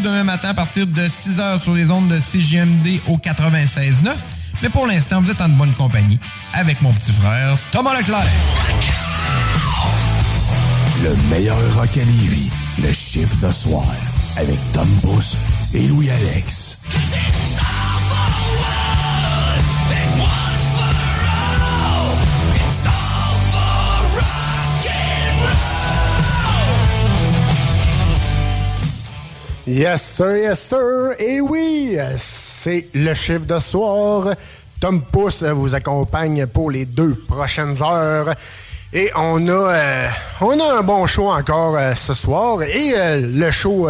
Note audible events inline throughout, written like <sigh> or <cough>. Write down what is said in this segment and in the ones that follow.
Demain matin à partir de 6h sur les ondes de CGMD au 96.9. Mais pour l'instant, vous êtes en bonne compagnie avec mon petit frère Thomas Leclerc. Le meilleur rock à Lévis, le chiffre de soir, avec Tom Pousse et Louis-Alex. Yes, sir, yes, sir. Et oui, c'est le chiffre de soir. Tom Pousse vous accompagne pour les deux prochaines heures. Et on a, euh, on a un bon show encore euh, ce soir. Et euh, le show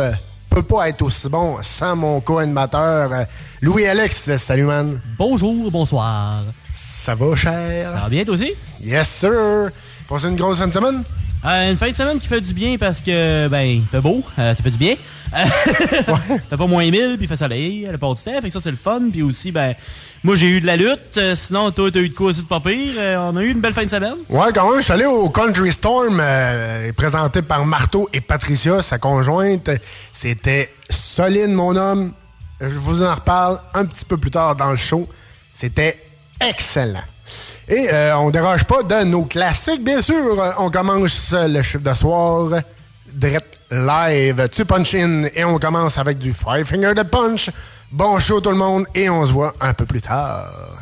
peut pas être aussi bon sans mon co-animateur Louis-Alex. Salut, man. Bonjour, bonsoir. Ça va, cher? Ça va bien, toi aussi? Yes, sir. Passez une grosse fin de semaine? Une fin de semaine qui fait du bien parce que, ben, il fait beau, ça fait du bien. <laughs> fait pas moins 1000, puis il fait soleil le part du temps, fait que ça, c'est le fun. Puis aussi, ben, moi, j'ai eu de la lutte. sinon, toi, t'as eu de quoi aussi de pas pire. on a eu une belle fin de semaine. Ouais, quand même, je suis allé au Country Storm, présenté par Marteau et Patricia, sa conjointe. C'était solide, mon homme. Je vous en reparle un petit peu plus tard dans le show. C'était excellent. Et euh, on déroge pas de nos classiques, bien sûr. On commence le chiffre de soir direct live, tu punch in et on commence avec du Five Finger de Punch. Bon show tout le monde et on se voit un peu plus tard.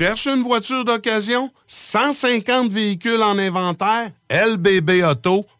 Cherches une voiture d'occasion? 150 véhicules en inventaire? LBBauto.com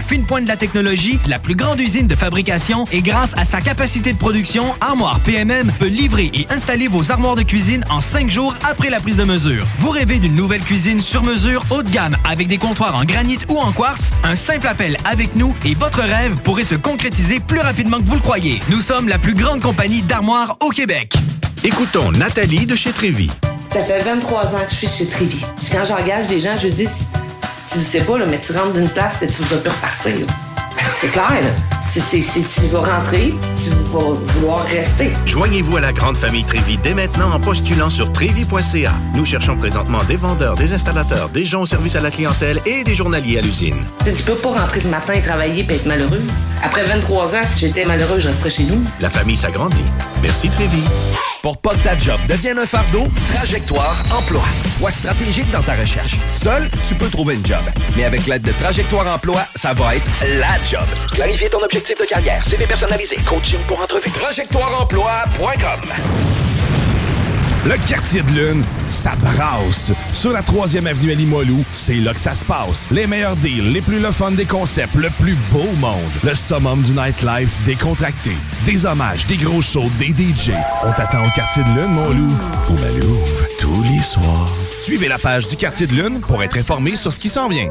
fine pointe de la technologie, la plus grande usine de fabrication et grâce à sa capacité de production, Armoire PMM peut livrer et installer vos armoires de cuisine en cinq jours après la prise de mesure. Vous rêvez d'une nouvelle cuisine sur mesure haut de gamme avec des comptoirs en granit ou en quartz? Un simple appel avec nous et votre rêve pourrait se concrétiser plus rapidement que vous le croyez. Nous sommes la plus grande compagnie d'armoires au Québec. Écoutons Nathalie de chez Trévy. Ça fait 23 ans que je suis chez Trévy. Quand j'engage des gens, je dis, tu sais pas, là, mais tu rentres d'une place et tu vas plus repartir. C'est clair, là. C'est- tu vas rentrer, tu vas vouloir rester. Joignez-vous à la grande famille Trévy dès maintenant en postulant sur trévy.ca. Nous cherchons présentement des vendeurs, des installateurs, des gens au service à la clientèle et des journaliers à l'usine. Tu peux pas rentrer le matin et travailler et être malheureux. Après 23 ans, si j'étais malheureux, je resterais chez nous. La famille s'agrandit. Merci Trévy. Pour pas que ta job devienne un fardeau, Trajectoire Emploi. Sois stratégique dans ta recherche. Seul, tu peux trouver une job. Mais avec l'aide de Trajectoire Emploi, ça va être la job. Clarifier ton objectif de carrière, CV personnalisé, coaching pour entrevue. TrajectoireEmploi.com Le quartier de lune, ça brasse. Sur la 3e avenue à Limoilou, c'est là que ça se passe. Les meilleurs deals, les plus le fun des concepts, le plus beau monde. Le summum du nightlife décontracté. Des hommages, des gros shows, des DJ. On t'attend au quartier de lune, mon loup. Au Malou, tous les soirs. Suivez la page du quartier de lune pour être informé sur ce qui s'en vient.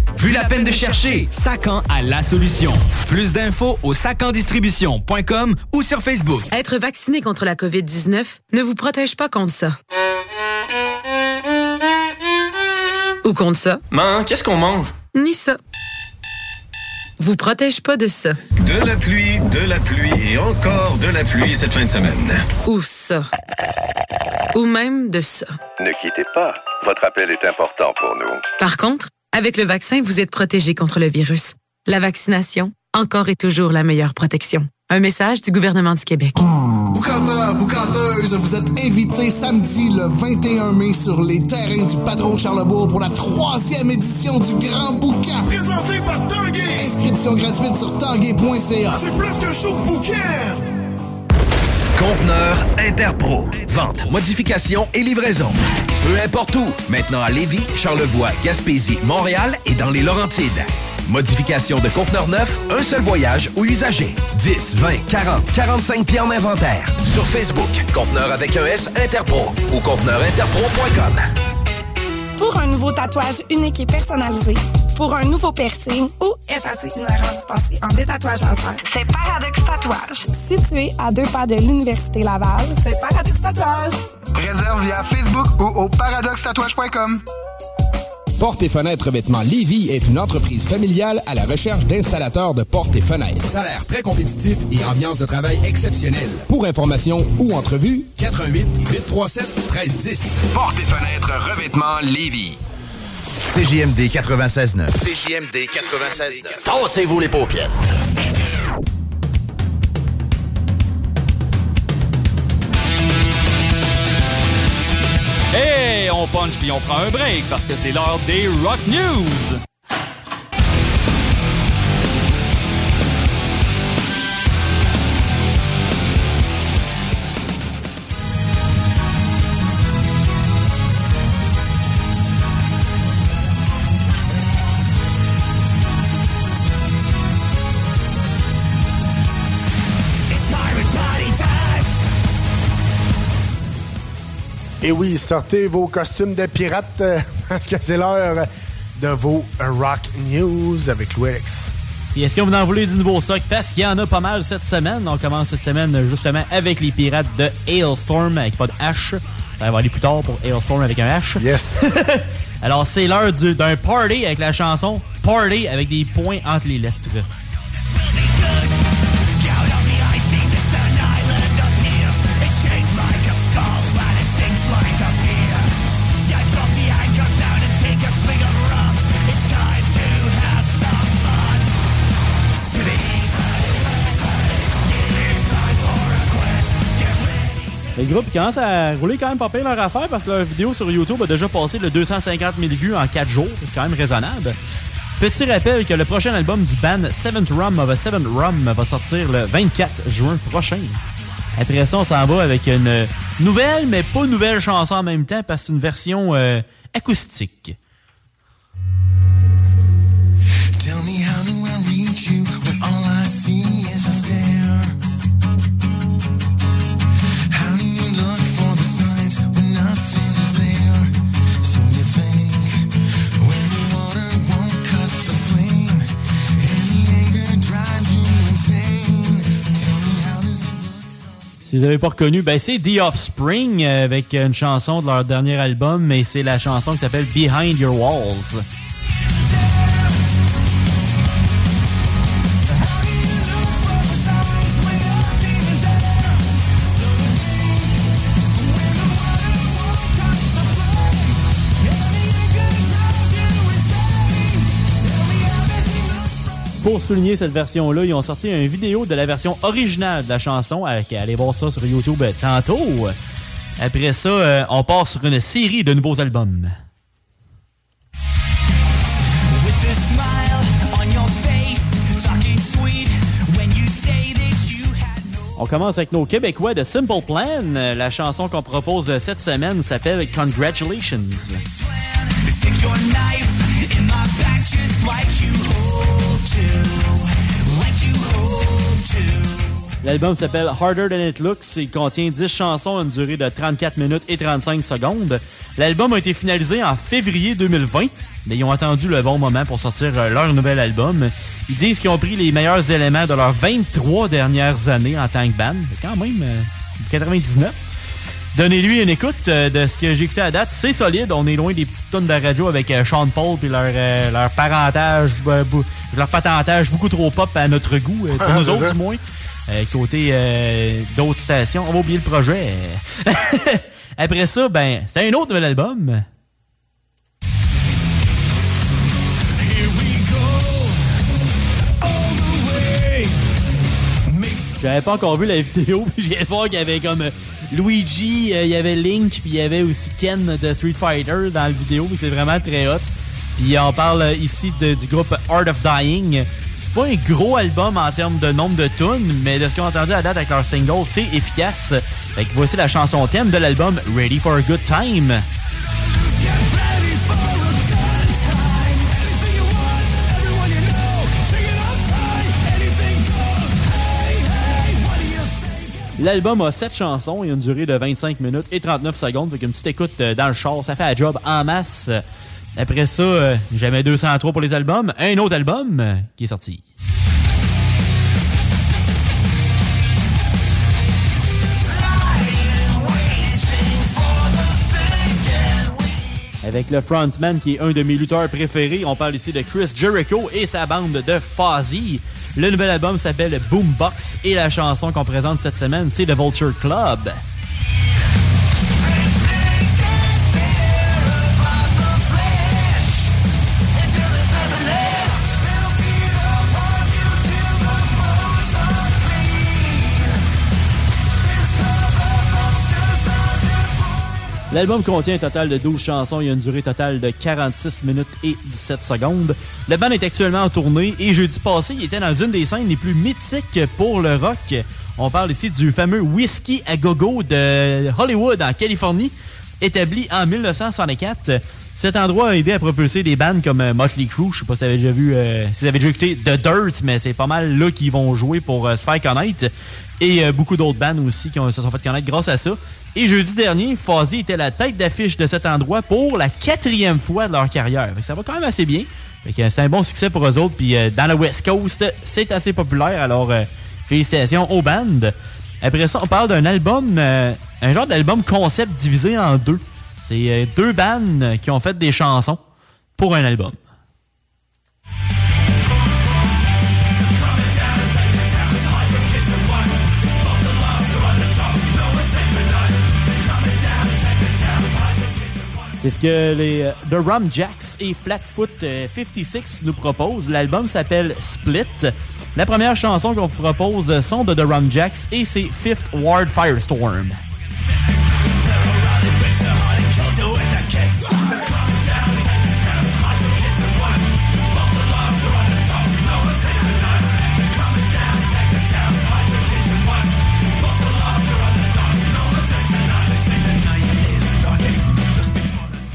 Plus la peine de chercher, Sacan a la solution. Plus d'infos au sacandistribution.com ou sur Facebook. Être vacciné contre la COVID-19 ne vous protège pas contre ça. Ou contre ça. Man, qu'est-ce qu'on mange? Ni ça. Vous protège pas de ça. De la pluie, de la pluie et encore de la pluie cette fin de semaine. Ou ça. Ou même de ça. Ne quittez pas. Votre appel est important pour nous. Par contre, avec le vaccin, vous êtes protégé contre le virus. La vaccination, encore et toujours la meilleure protection. Un message du gouvernement du Québec. Boucanteur, boucanteuse, vous êtes invités samedi le 21 mai sur les terrains du Patron Charlebourg pour la troisième édition du Grand Boucan. Présenté par Tanguay. Inscription gratuite sur tanguay.ca. C'est plus qu'un show de bouquin. Conteneur Interpro. Vente, modification et livraison. Peu importe où. Maintenant à Lévis, Charlevoix, Gaspésie, Montréal et dans les Laurentides. Modification de conteneur neuf, un seul voyage ou usager. 10, 20, 40, 45 pieds en inventaire. Sur Facebook, Conteneur avec un S Interpro ou conteneurinterpro.com. Pour un nouveau tatouage unique et personnalisé, pour un nouveau piercing ou effacer une erreur dispensée en détatouage laser, c'est Paradox Tatouage. Situé à deux pas de l'Université Laval, c'est Paradox Tatouage. Réserve via Facebook ou au paradoxtatouage.com. Portes et fenêtres vêtements Lévis est une entreprise familiale à la recherche d'installateurs de portes et fenêtres. Salaire très compétitif et ambiance de travail exceptionnelle. Pour information ou entrevue, 88 837 1310. Portes et fenêtres revêtements Lévis. CJMD 96.9. CJMD 96.9. Tassez-vous les paupières. Hey, on punch puis on prend un break parce que c'est l'heure des Rock News. Et oui, sortez vos costumes de pirates euh, <laughs> parce que c'est l'heure de vos Rock News avec Louis Alex. Et est-ce que vous en voulez du nouveau stock? Parce qu'il y en a pas mal cette semaine. On commence cette semaine justement avec les pirates de Hailstorm avec pas de H. Ça va aller plus tard pour Hailstorm avec un H. Yes. <laughs> Alors c'est l'heure du- d'un party avec la chanson Party avec des points entre les lettres. Groupe il commence à rouler quand même pas pire leur affaire parce que leur vidéo sur YouTube a déjà passé le 250 000 vues en 4 jours. C'est quand même raisonnable. Petit rappel que le prochain album du band Seventh Rum of a Seventh Rum va sortir le 24 juin prochain. Après ça, on s'en va avec une nouvelle, mais pas nouvelle chanson en même temps parce que c'est une version euh, acoustique. Si vous n'avez pas reconnu, ben c'est The Offspring euh, avec une chanson de leur dernier album, mais c'est la chanson qui s'appelle Behind Your Walls. Pour souligner cette version-là, ils ont sorti une vidéo de la version originale de la chanson. Euh, Allez voir ça sur YouTube euh, tantôt. Après ça, euh, on part sur une série de nouveaux albums. On commence avec nos Québécois de Simple Plan. La chanson qu'on propose cette semaine s'appelle Congratulations. L'album s'appelle Harder Than It Looks. Il contient 10 chansons à une durée de 34 minutes et 35 secondes. L'album a été finalisé en février 2020, mais ils ont attendu le bon moment pour sortir euh, leur nouvel album. Ils disent qu'ils ont pris les meilleurs éléments de leurs 23 dernières années en tant que band. Quand même, euh, 99. Donnez-lui une écoute euh, de ce que j'ai écouté à date. C'est solide. On est loin des petites tonnes de radio avec euh, Sean Paul puis leur, euh, leur parentage, euh, leur patentage beaucoup trop pop à notre goût, euh, pour <laughs> Ah, nous autres ça. du moins. Euh, côté euh, d'autres stations. On va oublier le projet. <laughs> Après ça, ben, c'est un autre nouvel album. J'avais pas encore vu la vidéo, <laughs> puis j'ai voir qu'il y avait comme Luigi, euh, il y avait Link, puis il y avait aussi Ken de Street Fighter dans la vidéo. C'est vraiment très hot. Puis on parle ici de- du groupe Art of Dying. C'est pas un gros album en termes de nombre de tunes, mais de ce qu'on a entendu à date avec leur single, c'est efficace. Voici la chanson thème de l'album Ready for a Good Time. L'album a 7 chansons et une durée de 25 minutes et 39 secondes. Fait qu'une petite écoute euh, dans le char, ça fait la job en masse. Après ça, euh, jamais 203 pour les albums. Un autre album euh, qui est sorti. Avec le frontman qui est un de mes lutteurs préférés. On parle ici de Chris Jericho et sa bande de Fozzy. Le nouvel album s'appelle Boombox et la chanson qu'on présente cette semaine, c'est The Vulture Club. L'album contient un total de 12 chansons et une durée totale de 46 minutes et 17 secondes. Le band est actuellement en tournée et jeudi passé, il était dans une des scènes les plus mythiques pour le rock. On parle ici du fameux Whiskey à Gogo de Hollywood en Californie. Établi en 1964, cet endroit a aidé à propulser des bands comme euh, Motley Crue. Je sais pas si t'avais déjà vu, euh, si t'avais déjà écouté The Dirt, mais c'est pas mal là qu'ils vont jouer pour euh, se faire connaître. Et euh, beaucoup d'autres bands aussi qui ont- se sont fait connaître grâce à ça. Et jeudi dernier, Fuzzy était la tête d'affiche de cet endroit pour la quatrième fois de leur carrière. Ça va quand même assez bien. C'est un bon succès pour eux autres. Puis euh, dans la West Coast, c'est assez populaire. Alors, félicitations aux bandes. Après ça, on parle d'un album, un genre d'album concept divisé en deux. C'est euh, deux bandes qui ont fait des chansons pour un album. C'est ce que les euh, The Rum Jacks et Flatfoot euh, 56 nous proposent. L'album s'appelle Split. La première chanson qu'on vous propose sont de The Rum Jacks et c'est Fifth Ward Firestorm.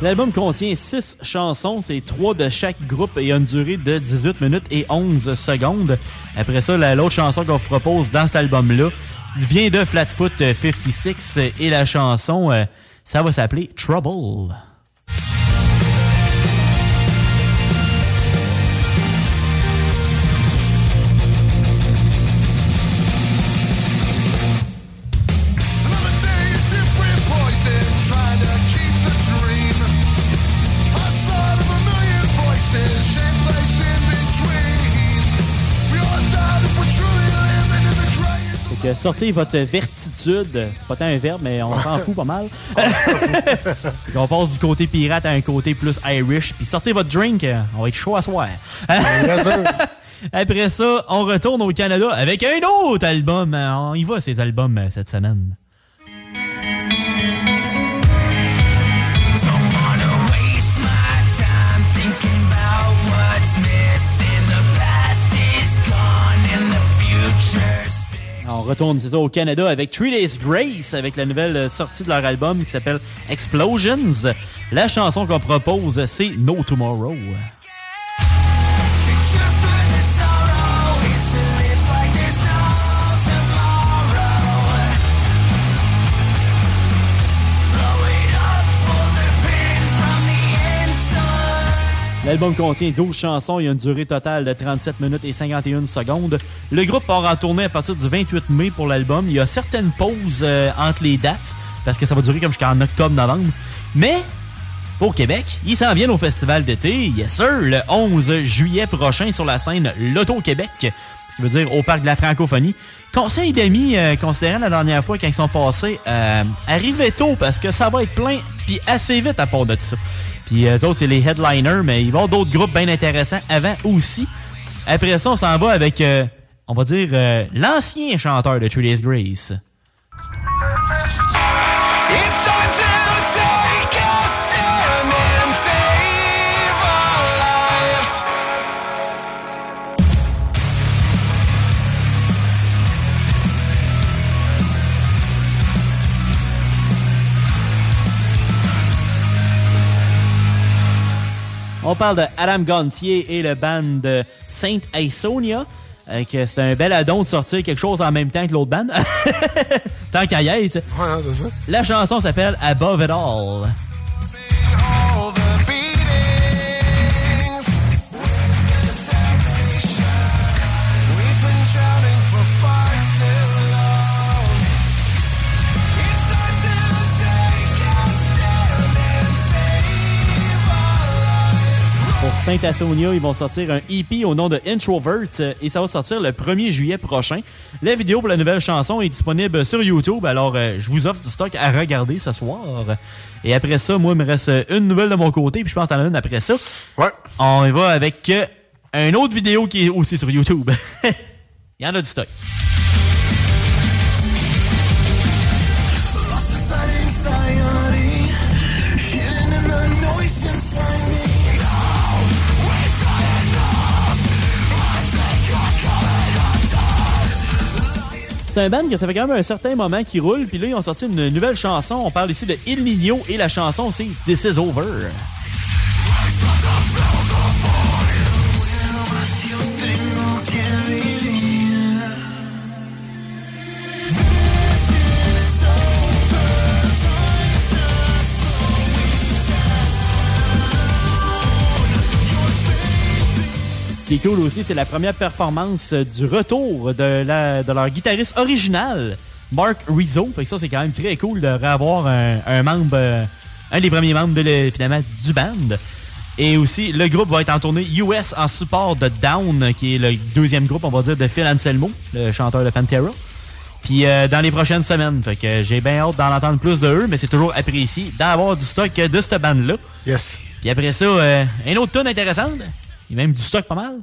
L'album contient 6 chansons, c'est 3 de chaque groupe et a une durée de 18 minutes et 11 secondes. Après ça, la- l'autre chanson qu'on vous propose dans cet album-là vient de Flatfoot euh, 56 euh, et la chanson, euh, ça va s'appeler Trouble. Que sortez votre vertitude. C'est pas tant un verbe, mais on s'en fout pas mal. <laughs> On passe du côté pirate à un côté plus Irish. Puis sortez votre drink. On va être chaud à soir. Bien sûr. <laughs> Après ça, on retourne au Canada avec un autre album. On y va, ces albums, cette semaine. Retourne ça, au Canada avec Three Days Grace, avec la nouvelle euh, sortie de leur album qui s'appelle Explosions. La chanson qu'on propose, c'est No Tomorrow. L'album contient 12 chansons et une durée totale de 37 minutes et 51 secondes. Le groupe part en tournée à partir du 28 mai pour l'album. Il y a certaines pauses euh, entre les dates parce que ça va durer comme jusqu'en octobre-novembre. Mais pour Québec, ils s'en viennent au festival d'été, yes sir, le 11 juillet prochain sur la scène Loto Québec, ce qui veut dire au Parc de la Francophonie. Conseil d'amis, euh, considérant la dernière fois quand ils sont passés, euh, arrivez tôt parce que ça va être plein, puis assez vite à part de ça. Puis eux autres, c'est les headliners, mais il va y avoir d'autres groupes bien intéressants avant aussi. Après ça, on s'en va avec, euh, on va dire, euh, l'ancien chanteur de Three Days Grace. On parle de Adam Gontier et le band de Saint Aisonia. Euh, que c'est un bel addon de sortir quelque chose en même temps que l'autre band. <laughs> Tant qu'à y être. La chanson s'appelle Above It All. Saint Assonia, ils vont sortir un EP au nom de Introvert euh, et ça va sortir le 1er juillet prochain. La vidéo pour la nouvelle chanson est disponible sur YouTube, alors euh, je vous offre du stock à regarder ce soir. Et après ça, moi, il me reste une nouvelle de mon côté, puis je pense as une après ça. Ouais. On y va avec euh, une autre vidéo qui est aussi sur YouTube. <laughs> Il y en a du stock. C'est un band que ça fait quand même un certain moment qui roule, puis là, ils ont sorti une nouvelle chanson. On parle ici de Il Nino et la chanson, c'est This Is Over. Ce qui est cool aussi, c'est la première performance euh, du retour de, la, de leur guitariste original, Mark Rizzo. Fait que ça, c'est quand même très cool de revoir un, un membre, euh, un des premiers membres de le- finalement du band. Et aussi, le groupe va être en tournée US en support de Down, qui est le deuxième groupe, on va dire, de Phil Anselmo, le chanteur de Pantera. Puis euh, dans les prochaines semaines. Fait que j'ai bien hâte d'en entendre plus de eux, mais c'est toujours apprécié d'avoir du stock de cette bande-là. Yes. Puis après ça, euh, un autre tonne intéressante. Il y a même du stock pas mal.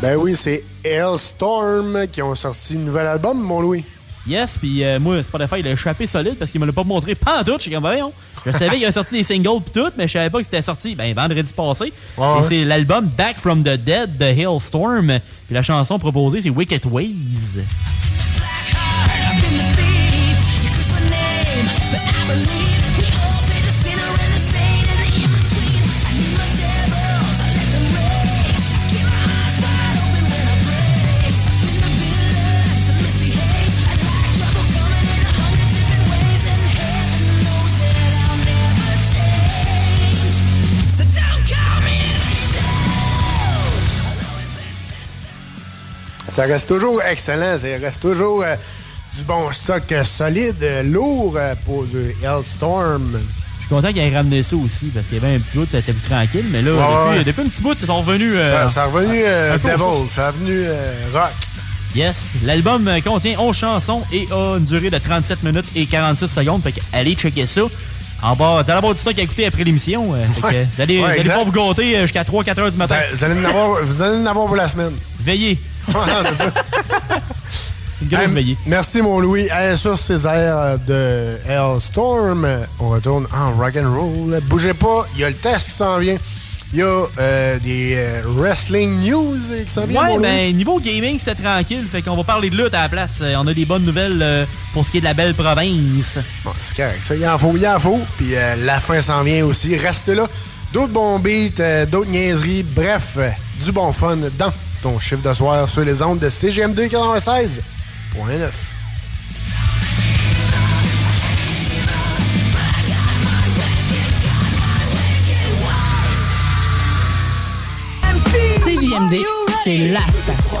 Ben oui, c'est Hellstorm qui ont sorti un nouvel album, mon Louis. Yes, puis euh, moi, Spotify, il a échappé solide parce qu'il me l'a pas montré pas en tout. Je suis comme, voyons. Je savais qu'il a sorti des singles pis tout, mais je savais pas que c'était sorti ben, vendredi passé. Ouais, Et ouais. c'est l'album Back from the Dead de Hailstorm. Puis la chanson proposée, c'est Wicked Ways. Ça reste toujours excellent. Ça reste toujours euh, du bon stock euh, solide, euh, lourd euh, pour du Hellstorm. Je suis content qu'il ait ramené ça aussi parce qu'il y avait un petit bout, ça était plus tranquille. Mais là, Ouais, depuis, ouais. depuis un petit bout, ils sont revenus. euh, Ça, a revenu euh, un Devil, ça a revenu euh, Rock. Yes, l'album contient 11 chansons et a une durée de 37 minutes et 46 secondes. Fait allez checker ça. En bas, vous allez avoir du stock à écouter après l'émission. Ouais. Vous allez, vous allez pas vous gâter jusqu'à 3-4 heures du matin. Vous, vous allez en avoir, vous allez en avoir pour la semaine. Veillez. c'est ça. <laughs> Une grosse Hey, veillée. Merci, mon Louis. Hey, sur ces airs de Hellstorm, on retourne en rock'n'roll. Bougez pas, il y a le test qui s'en vient. Il y a euh, des euh, wrestling news qui s'en viennent, Ouais, ben, niveau gaming, c'était tranquille. Fait qu'on va parler de lutte à la place. Euh, On a des bonnes nouvelles euh, pour ce qui est de la belle province. Bon, c'est correct. Ça, il en faut, il en faut. Puis euh, la fin s'en vient aussi. Reste là. D'autres bons beats, euh, d'autres niaiseries. Bref, euh, du bon fun dans ton chiffre de soir sur les ondes de CGM2 96.9. CJMD, c'est la station.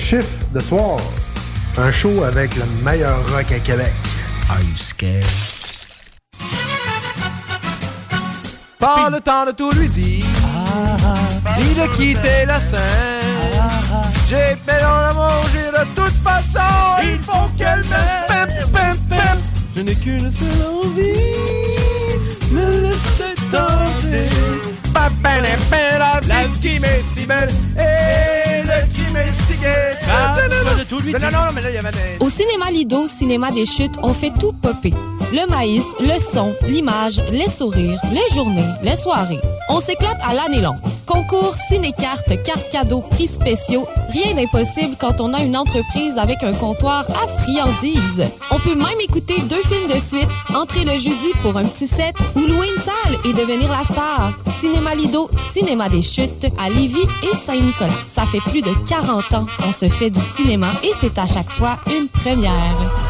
Chiffre de soir. Un show avec le meilleur rock à Québec. Are you scared? Pas le temps de tout lui dire, ni de quitter la scène. J'ai fait dans la manger de toute façon, il faut qu'elle m'aime. Je n'ai qu'une seule envie, me laisser tenter. Pa, pa, la, pa, la, La vie qui m'est si belle Au cinéma Lido, cinéma des chutes, on fait tout popper. Le maïs, le son, l'image, les sourires, les journées, les soirées. On s'éclate à l'année longue. Concours, ciné-cartes, cartes cadeaux, prix spéciaux, rien d'impossible quand on a une entreprise avec un comptoir à friandises. On peut même écouter deux films de suite, entrer le jeudi pour un petit set ou louer une salle et devenir la star. Cinéma Lido, cinéma des chutes à Lévis et Saint-Nicolas. Ça fait plus de 40 ans qu'on se fait du cinéma et c'est à chaque fois une première.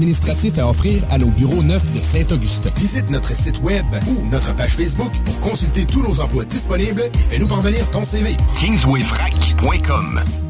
administratif à offrir à nos bureaux neufs de Saint-Augustin. Visite notre site web ou notre page Facebook pour consulter tous nos emplois disponibles et fais-nous parvenir ton CV. kingswayfrac.com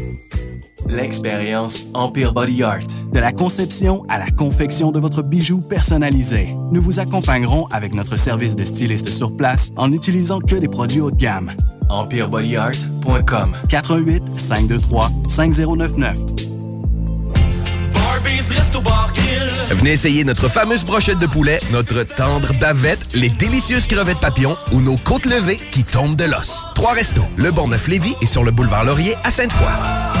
L'expérience Empire Body Art. De la conception à la confection de votre bijou personnalisé. Nous vous accompagnerons avec notre service de styliste sur place en n'utilisant que des produits haut de gamme. EmpireBodyArt.com 418 523 5099 Venez essayer notre fameuse brochette de poulet, notre tendre bavette, les délicieuses crevettes papillons ou nos côtes levées qui tombent de l'os. Trois restos, le Bonneuf Lévis et sur le boulevard Laurier à Sainte-Foy.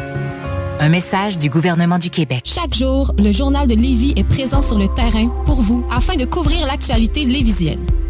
Un message du gouvernement du Québec. Chaque jour, le journal de Lévis est présent sur le terrain pour vous afin de couvrir l'actualité lévisienne.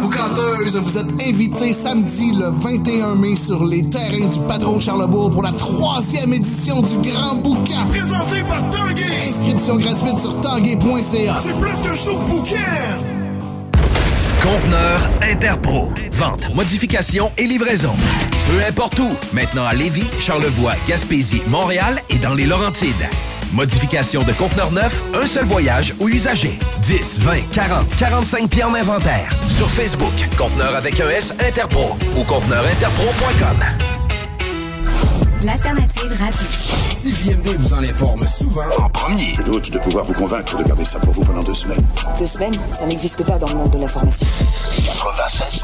Boucanteur, boucanteuse, vous êtes invités samedi le 21 mai sur les terrains du Patron Charlebourg pour la troisième édition du Grand Boucan. Présenté par Tanguay. Inscription gratuite sur tanguay.ca. C'est plus qu'un show de bouquin. Conteneur Interpro. Vente, modification et livraison. Peu importe où. Maintenant à Lévis, Charlevoix, Gaspésie, Montréal et dans les Laurentides. Modification de conteneur neuf, un seul voyage ou usager. 10, 20, 40, 45 pieds en inventaire. Sur Facebook, conteneur avec un S Interpro ou conteneurinterpro.com. L'alternative radio. Si JMD vous en informe souvent en premier. Je doute de pouvoir vous convaincre de garder ça pour vous pendant deux semaines. Deux semaines, ça n'existe pas dans le monde de l'information. 96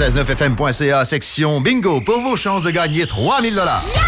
969fm.ca, section bingo, pour vos chances de gagner 3000 dollars.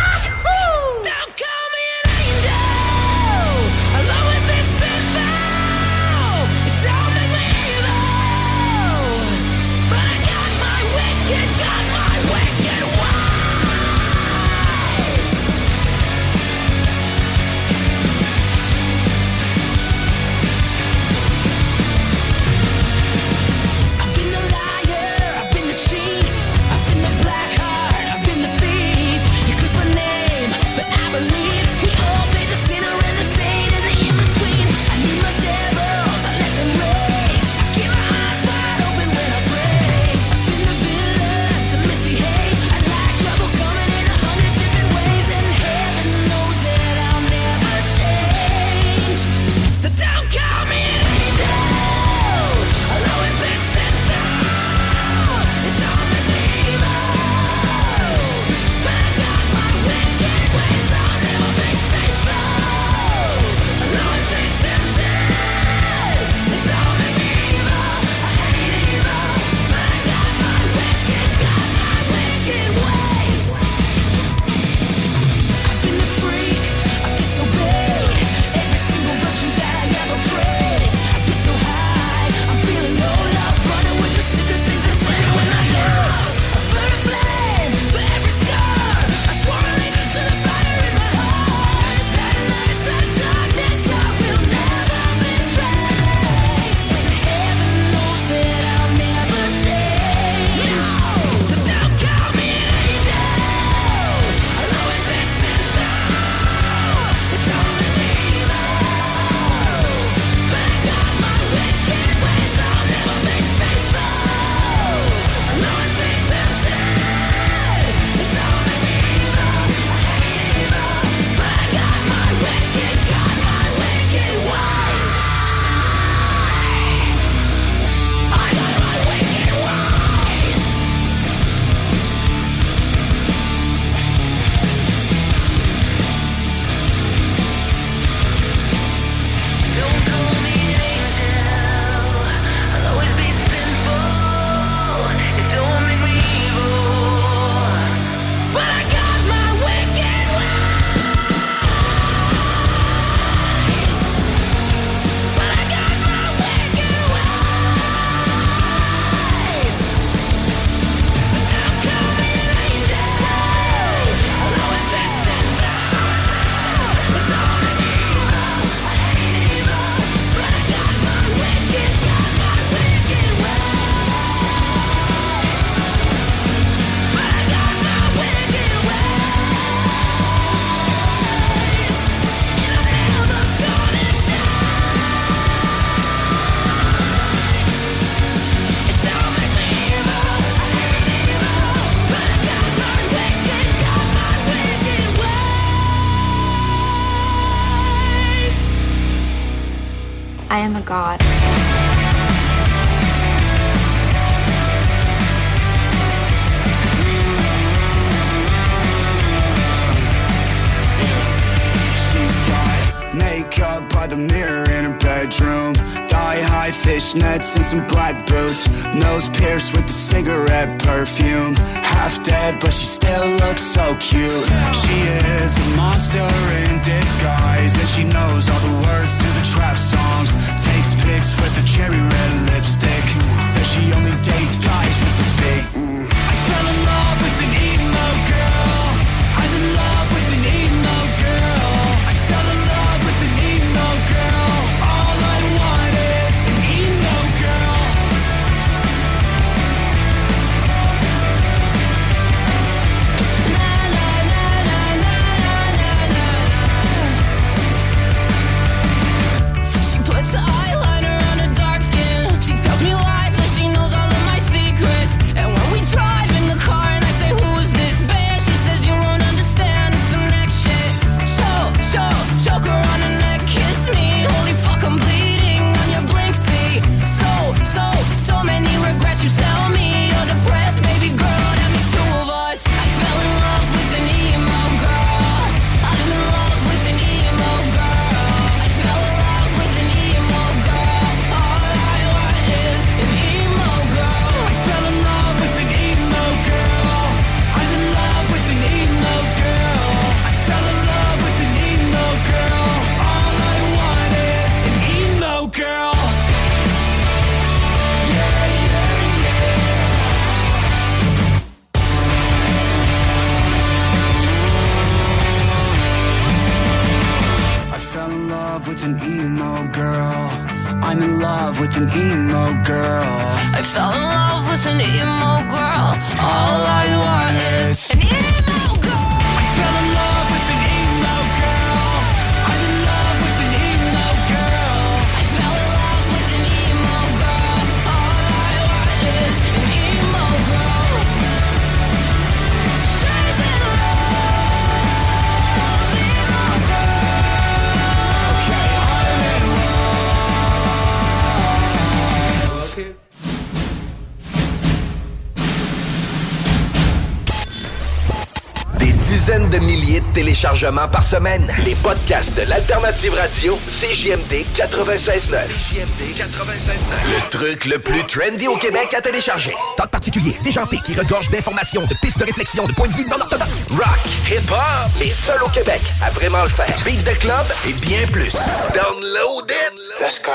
Téléchargements par semaine. Les podcasts de l'Alternative Radio, CJMD 96.9. CJMD 96.9. Le truc le plus trendy au Québec à télécharger. Talk particulier, déjanté, qui regorge d'informations, de pistes de réflexion, de points de vue non orthodoxes. Rock, hip-hop, les seuls au Québec à vraiment le faire. Beat de club et bien plus. Download it! Let's go!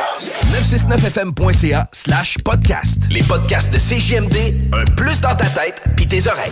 969fm.ca slash podcast. Les podcasts de CJMD, un plus dans ta tête pis tes oreilles.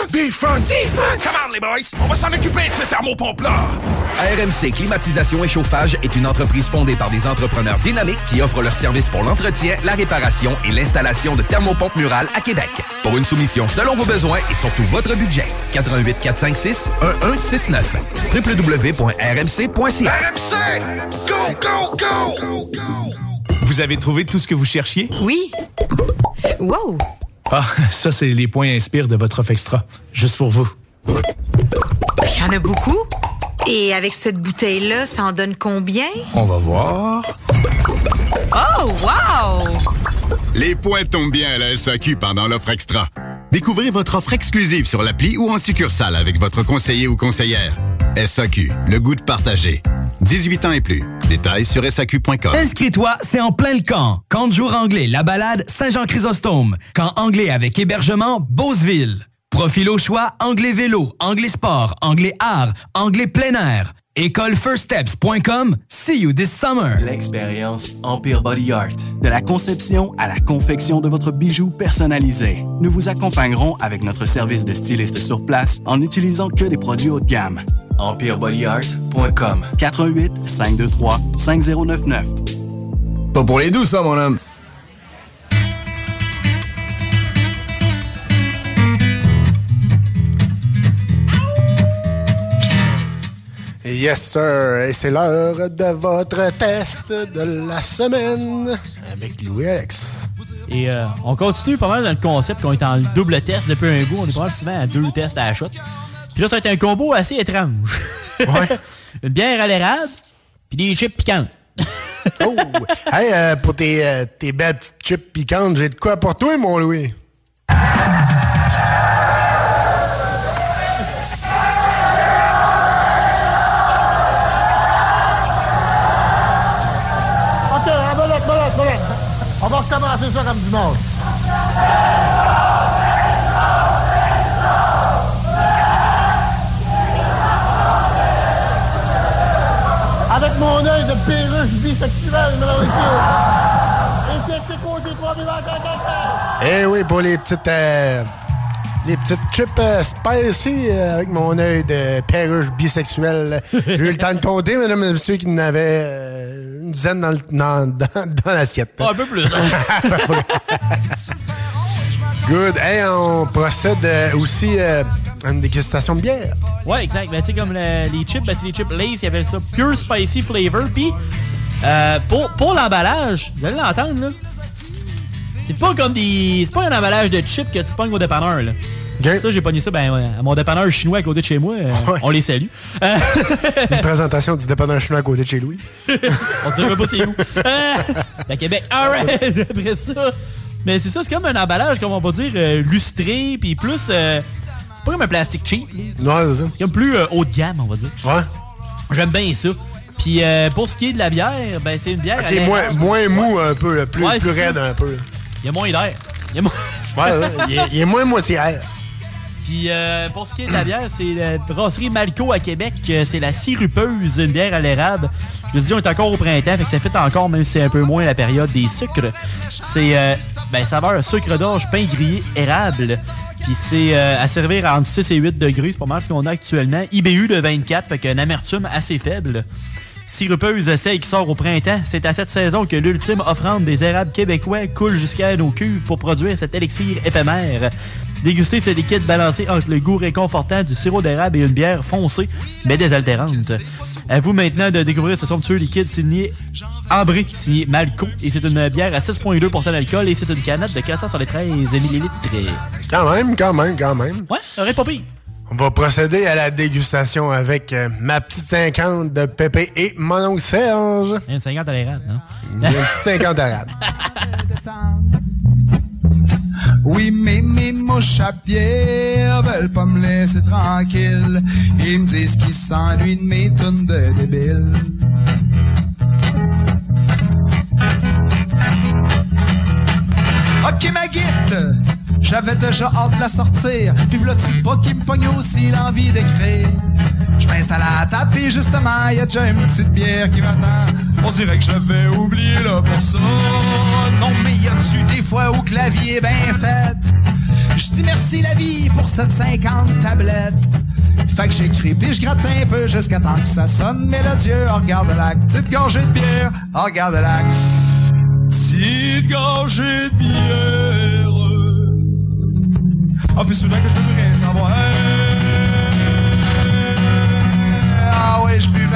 Defense! Come on, les boys! On va s'en occuper de ce thermopompe-là! RMC Climatisation et Chauffage est une entreprise fondée par des entrepreneurs dynamiques qui offrent leurs services pour l'entretien, la réparation et l'installation de thermopompes murales à Québec. Pour une soumission selon vos besoins et surtout votre budget. 88 456 1169 www.rmc.ca RMC! Go, go, go! Vous avez trouvé tout ce que vous cherchiez? Oui. Wow! Ah, <laughs> ça, c'est les points inspire de votre offre extra. Juste pour vous. Il y en a beaucoup. Et avec cette bouteille-là, ça en donne combien? On va voir. Oh, wow! Les points tombent bien à la SAQ pendant l'offre extra. Découvrez votre offre exclusive sur l'appli ou en succursale avec votre conseiller ou conseillère. SAQ, le goût de partager. 18 ans et plus. Détails sur SAQ.com. Inscris-toi, c'est en plein le camp. Camp de jour anglais, la balade, Saint-Jean-Chrysostome. Camp anglais avec hébergement, Beauceville. Profil au choix, anglais vélo, anglais sport, anglais art, anglais plein air. Écolefirststeps.com. See you this summer. L'expérience Empire Body Art. De la conception à la confection de votre bijou personnalisé. Nous vous accompagnerons avec notre service de styliste sur place en n'utilisant que des produits haut de gamme. EmpirebodyArt.com 418 523 5099 Pas pour les doux, ça, mon homme. Yes, sir. Et c'est l'heure de votre test de la semaine avec Louis-Alex. Et euh, on continue pas mal dans le concept qu'on est en double test depuis un goût. On est pas mal souvent à deux tests à la shot. Puis là, ça va être un combo assez étrange. <laughs> Une bière à l'érable, puis des chips piquantes. Oh! Hey, euh, pour tes, euh, tes belles petites chips piquantes, j'ai de quoi pour toi, mon Louis? Avec mon œil de perruche bisexuelle, mesdames et messieurs. Et c'est côté Eh oui, pour les euh, les petites chips euh, spicy euh, avec mon œil de perruche bisexuelle. <laughs> J'ai eu le temps de compter, mesdames et messieurs, qu'il y en avait euh, une dizaine dans, le- dans, dans, dans l'assiette. un peu plus. <laughs> Good. Hey, on procède aussi à une dégustation de bière. Ouais, exact. Ben, tu sais, comme le- les chips, ben, c'est les chips Lace, ils appellent ça Pure Spicy Flavor. Puis, euh, pour, pour l'emballage, vous allez l'entendre, là. C'est pas comme des. C'est pas un emballage de chips que tu pognes au dépanneur, là. Ça, j'ai pogné ça ben, ouais, à mon dépanneur chinois à côté de chez moi. euh, On les salue. Euh, <laughs> Une présentation du dépanneur chinois à côté de chez Louis. <laughs> on dirait pas c'est où. Ah! à Québec. Alright! <laughs> Après ça. Mais c'est ça, c'est comme un emballage, comme on va dire, euh, lustré, puis plus. euh, c'est pas comme un plastique cheap. Non, c'est ça. C'est comme plus euh, haut de gamme, on va dire. Ouais. J'aime bien ça. Puis euh, pour ce qui est de la bière, ben c'est une bière. Ok, moins, moins mou un peu, plus, Ouais, plus raide un peu. Il y a moins d'air. Il y a moins. <laughs> Ouais, il, est, il est moins. Puis euh, pour ce qui est de la bière, c'est la brasserie Malco à Québec. Euh, C'est la sirupeuse, une bière à l'érable. Je me dis, on est encore au printemps, fait que ça fait encore, même si c'est un peu moins la période des sucres. C'est euh, ben, saveur sucre d'orge, pain grillé, érable. Puis c'est euh, à servir entre 6 et 8 degrés. C'est pas mal ce qu'on a actuellement. IBU de 24, fait qu'une amertume assez faible. Sirupeuse celle qui sort au printemps. C'est à cette saison que l'ultime offrande des érables québécois coule jusqu'à nos cuves pour produire cet élixir éphémère. Dégustez ce liquide balancé entre le goût réconfortant du sirop d'érable et une bière foncée, mais désaltérante. À vous maintenant de découvrir ce somptueux liquide signé Ambré, signé Malco. Et c'est une bière à 6,2% d'alcool et c'est une canette de 473 ml. Quand même, quand même, quand même. Ouais, aurait pas pire. On va procéder à la dégustation avec euh, ma petite 50 de Pépé et mon oncle Serge. Il y a une 50 à l'érable, non? Il y a une petite 50 arabe. <laughs> Oui, mais mes mouches à pierre veulent pas me laisser tranquille. Ils me disent qu'ils s'ennuient de mes tunes de débiles. J'avais déjà hâte de la sortir. Puis v'là-tu pas qui me pogne aussi l'envie d'écrire? Je m'installe à la table justement, y a déjà une petite bière qui m'attend. On dirait que j'avais oublié là pour ça. Non, mais y a-tu des fois la vie est bien faite? Je dis merci la vie pour cette 50 tablettes. Fait que j'écris puis je gratte un peu jusqu'à temps que ça sonne mélodieux. Oh, regarde la petite gorgée de bière. Oh, regarde la petite gorgée de bière. Ah, puis soudain que je veux plus rien savoir. Ah ouais, je buvais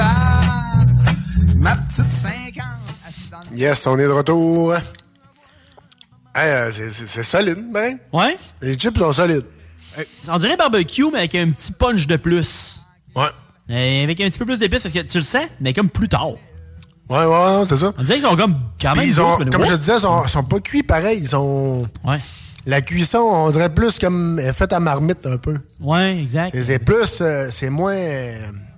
ma petite 50 assise dans le Yes, on est de retour. Hey, euh, c'est- solide, ben. Ouais? Les chips sont solides. Euh, On dirait barbecue, mais avec un petit punch de plus. Ouais. Euh, avec un petit peu plus d'épices, parce que tu le sens, mais comme plus tard. Ouais, ouais, c'est ça. On dirait qu'ils sont comme quand même Puis ils ont, douces, mais comme wow. je te disais, ils sont, sont pas cuits pareil. Ils sont. Ouais. La cuisson, on dirait plus comme elle est faite à marmite un peu. Ouais, exact. C'est plus. euh, c'est moins. euh,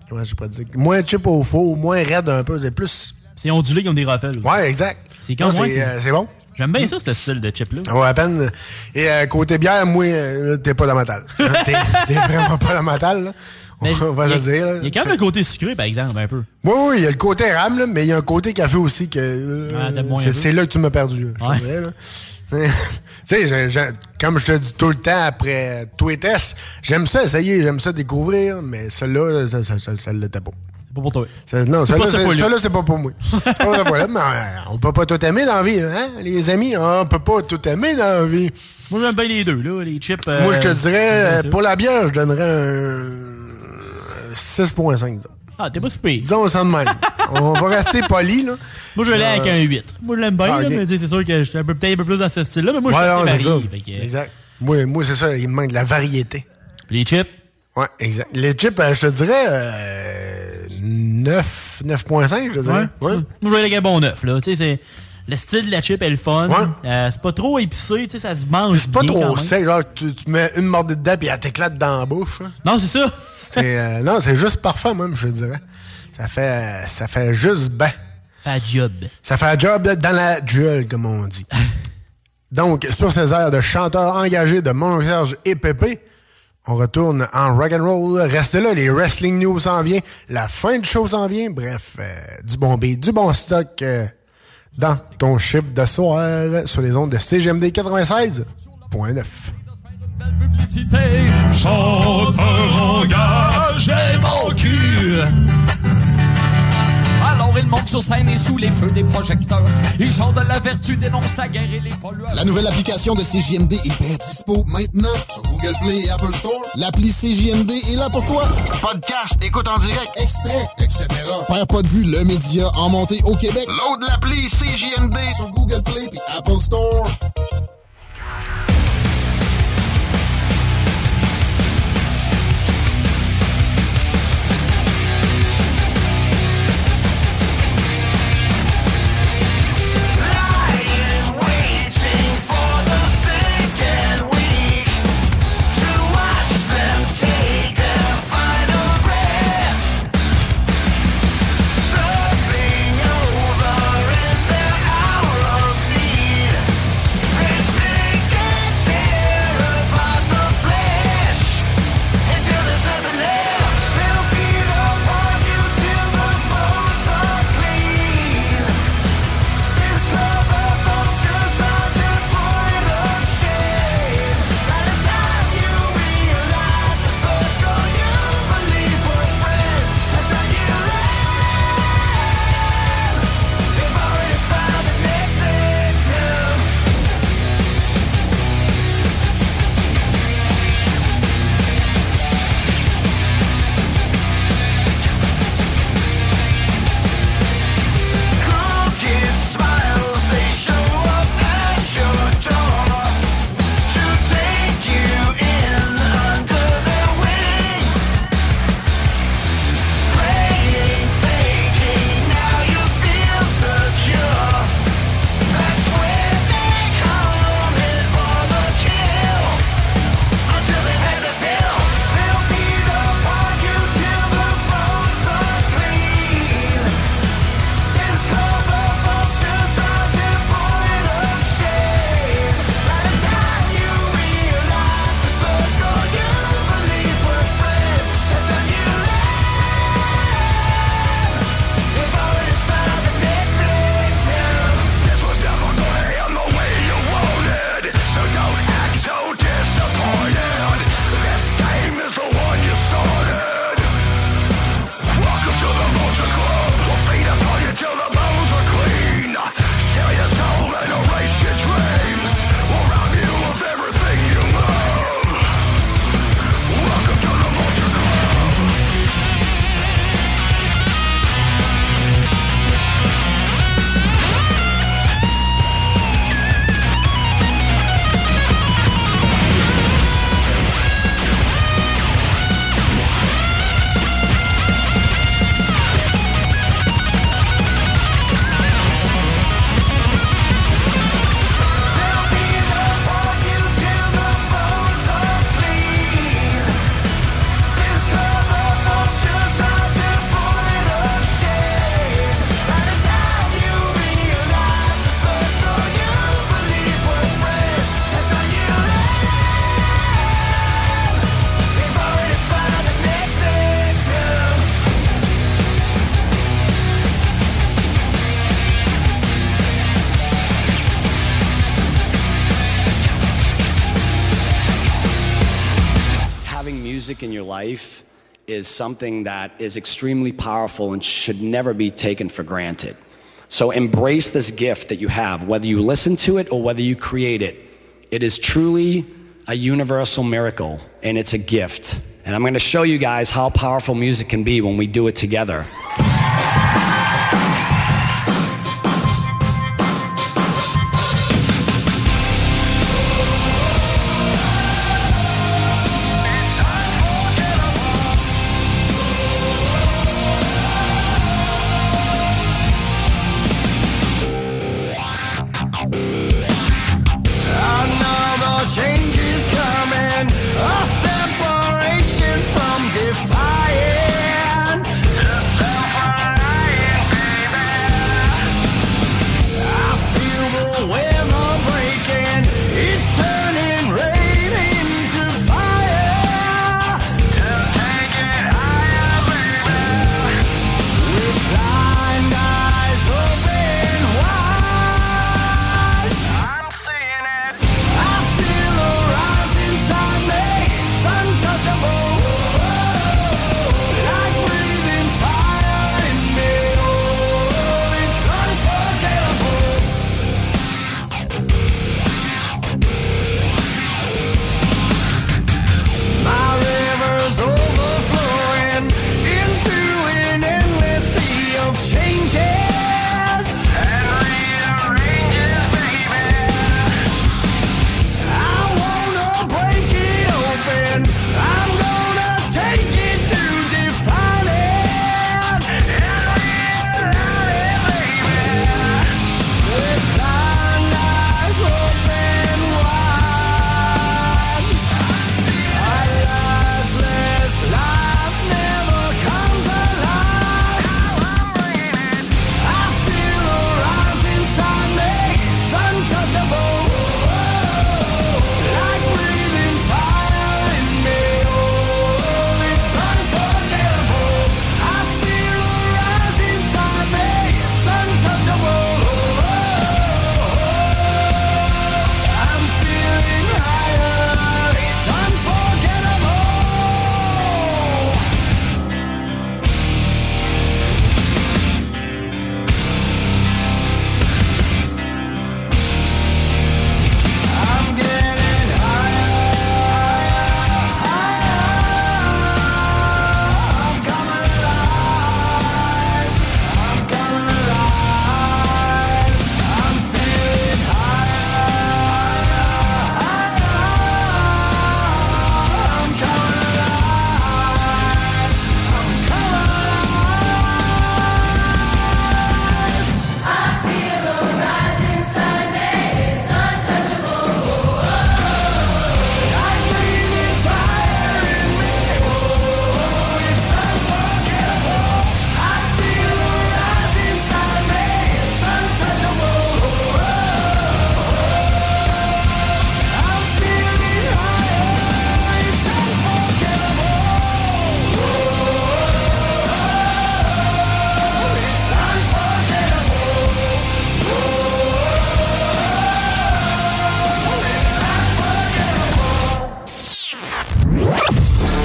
comment je pourrais dire Moins chip au faux, moins raide un peu. C'est plus. C'est ondulé comme des ruffles. Ouais, exact. C'est comme moi. c'est, euh, c'est bon. J'aime bien ça, ce style de chip-là. Ouais, à peine. Et euh, côté bière, moi, euh, t'es pas dans ma. Hein, <laughs> T'es vraiment pas dans ma. Mais On va le dire. Il y a quand même un côté sucré, par exemple, un peu. Oui, oui, il y a le côté rame, là, mais il y a un côté café aussi que. euh, Ah, c'est, là que tu m'as perdu. Ouais. dirais, là. <laughs> tu sais, comme je te dis tout le temps après tous les tests, j'aime ça essayer, j'aime ça découvrir, mais celui-là, ça, ça, ça, ça l'était pas. C'est pas pour toi. Non, C'est celui-là, pas cette c'est- pas pour moi. <laughs> Pas fois-là, mais euh, on peut pas tout aimer dans la vie, hein? Les amis, on peut pas tout aimer dans la vie. Moi, j'aime bien les deux, là, les chips. euh, Moi, je te dirais, euh, ça. pour la bière, je donnerais un 6.5. disons. Ah, t'es pas super. Disons ça de même. <laughs> on va rester poli, là. Moi, je l'ai Euh, avec un 8. Moi, je l'aime bien, ah, là, mais c'est sûr que je suis peut-être un peu plus dans ce style-là, mais moi, Ouais, je suis varié. que- Exact. Moi, moi c'est ça, il me manque de la variété. Les chips? Ouais, exact. Les chips, euh, je te dirais euh, 9, 9.5, je te dirais. Ouais. Moi, je vais aller avec un bon 9, là. Tu sais, c'est... Le style de la chip est le fun. Euh, c'est pas trop épicé, tu sais, ça se mange C'est pas bien trop sec, genre tu, tu mets une mordée dedans puis elle t'éclate dans la bouche. hein. Non, c'est ça. C'est, euh, non, c'est juste parfait même, je dirais. Ça fait, ça fait juste ben. Ça fait job. Ça fait un job dans la duel, comme on dit. <laughs> Donc, sur ces airs de chanteurs engagés de Mont-Serge et Pépé, on retourne en rock'n'roll. Restez là, les wrestling news s'en vient, la fin du show s'en vient. Bref, euh, du bon beat, du bon stock euh, dans ton chiffre de soir sur les ondes de CGMD 96.9. publicité. Chanteur engagé, mon cul. Alors il monte sur scène et sous les feux des projecteurs. Il chante de la vertu, dénonce la guerre et les pollueurs. La nouvelle application de CJMD est bien dispo maintenant sur Google Play et Apple Store. L'appli CJMD est là pour toi. Podcast, écoute en direct, extrait, etc. Père pas de vue, le média en montée au Québec. Load l'appli CJMD sur Google Play et Apple Store. your life is something that is extremely powerful and should never be taken for granted. So embrace this gift that you have, whether you listen to it or whether you create it. It is truly a universal miracle and it's a gift. And I'm going to show you guys how powerful music can be when we do it together.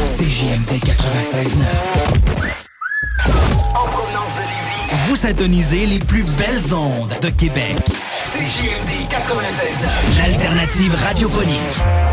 CJMD 96.9. En provenance de vous syntonisez les plus belles ondes de Québec. CJMD 96.9. L'alternative radiophonique.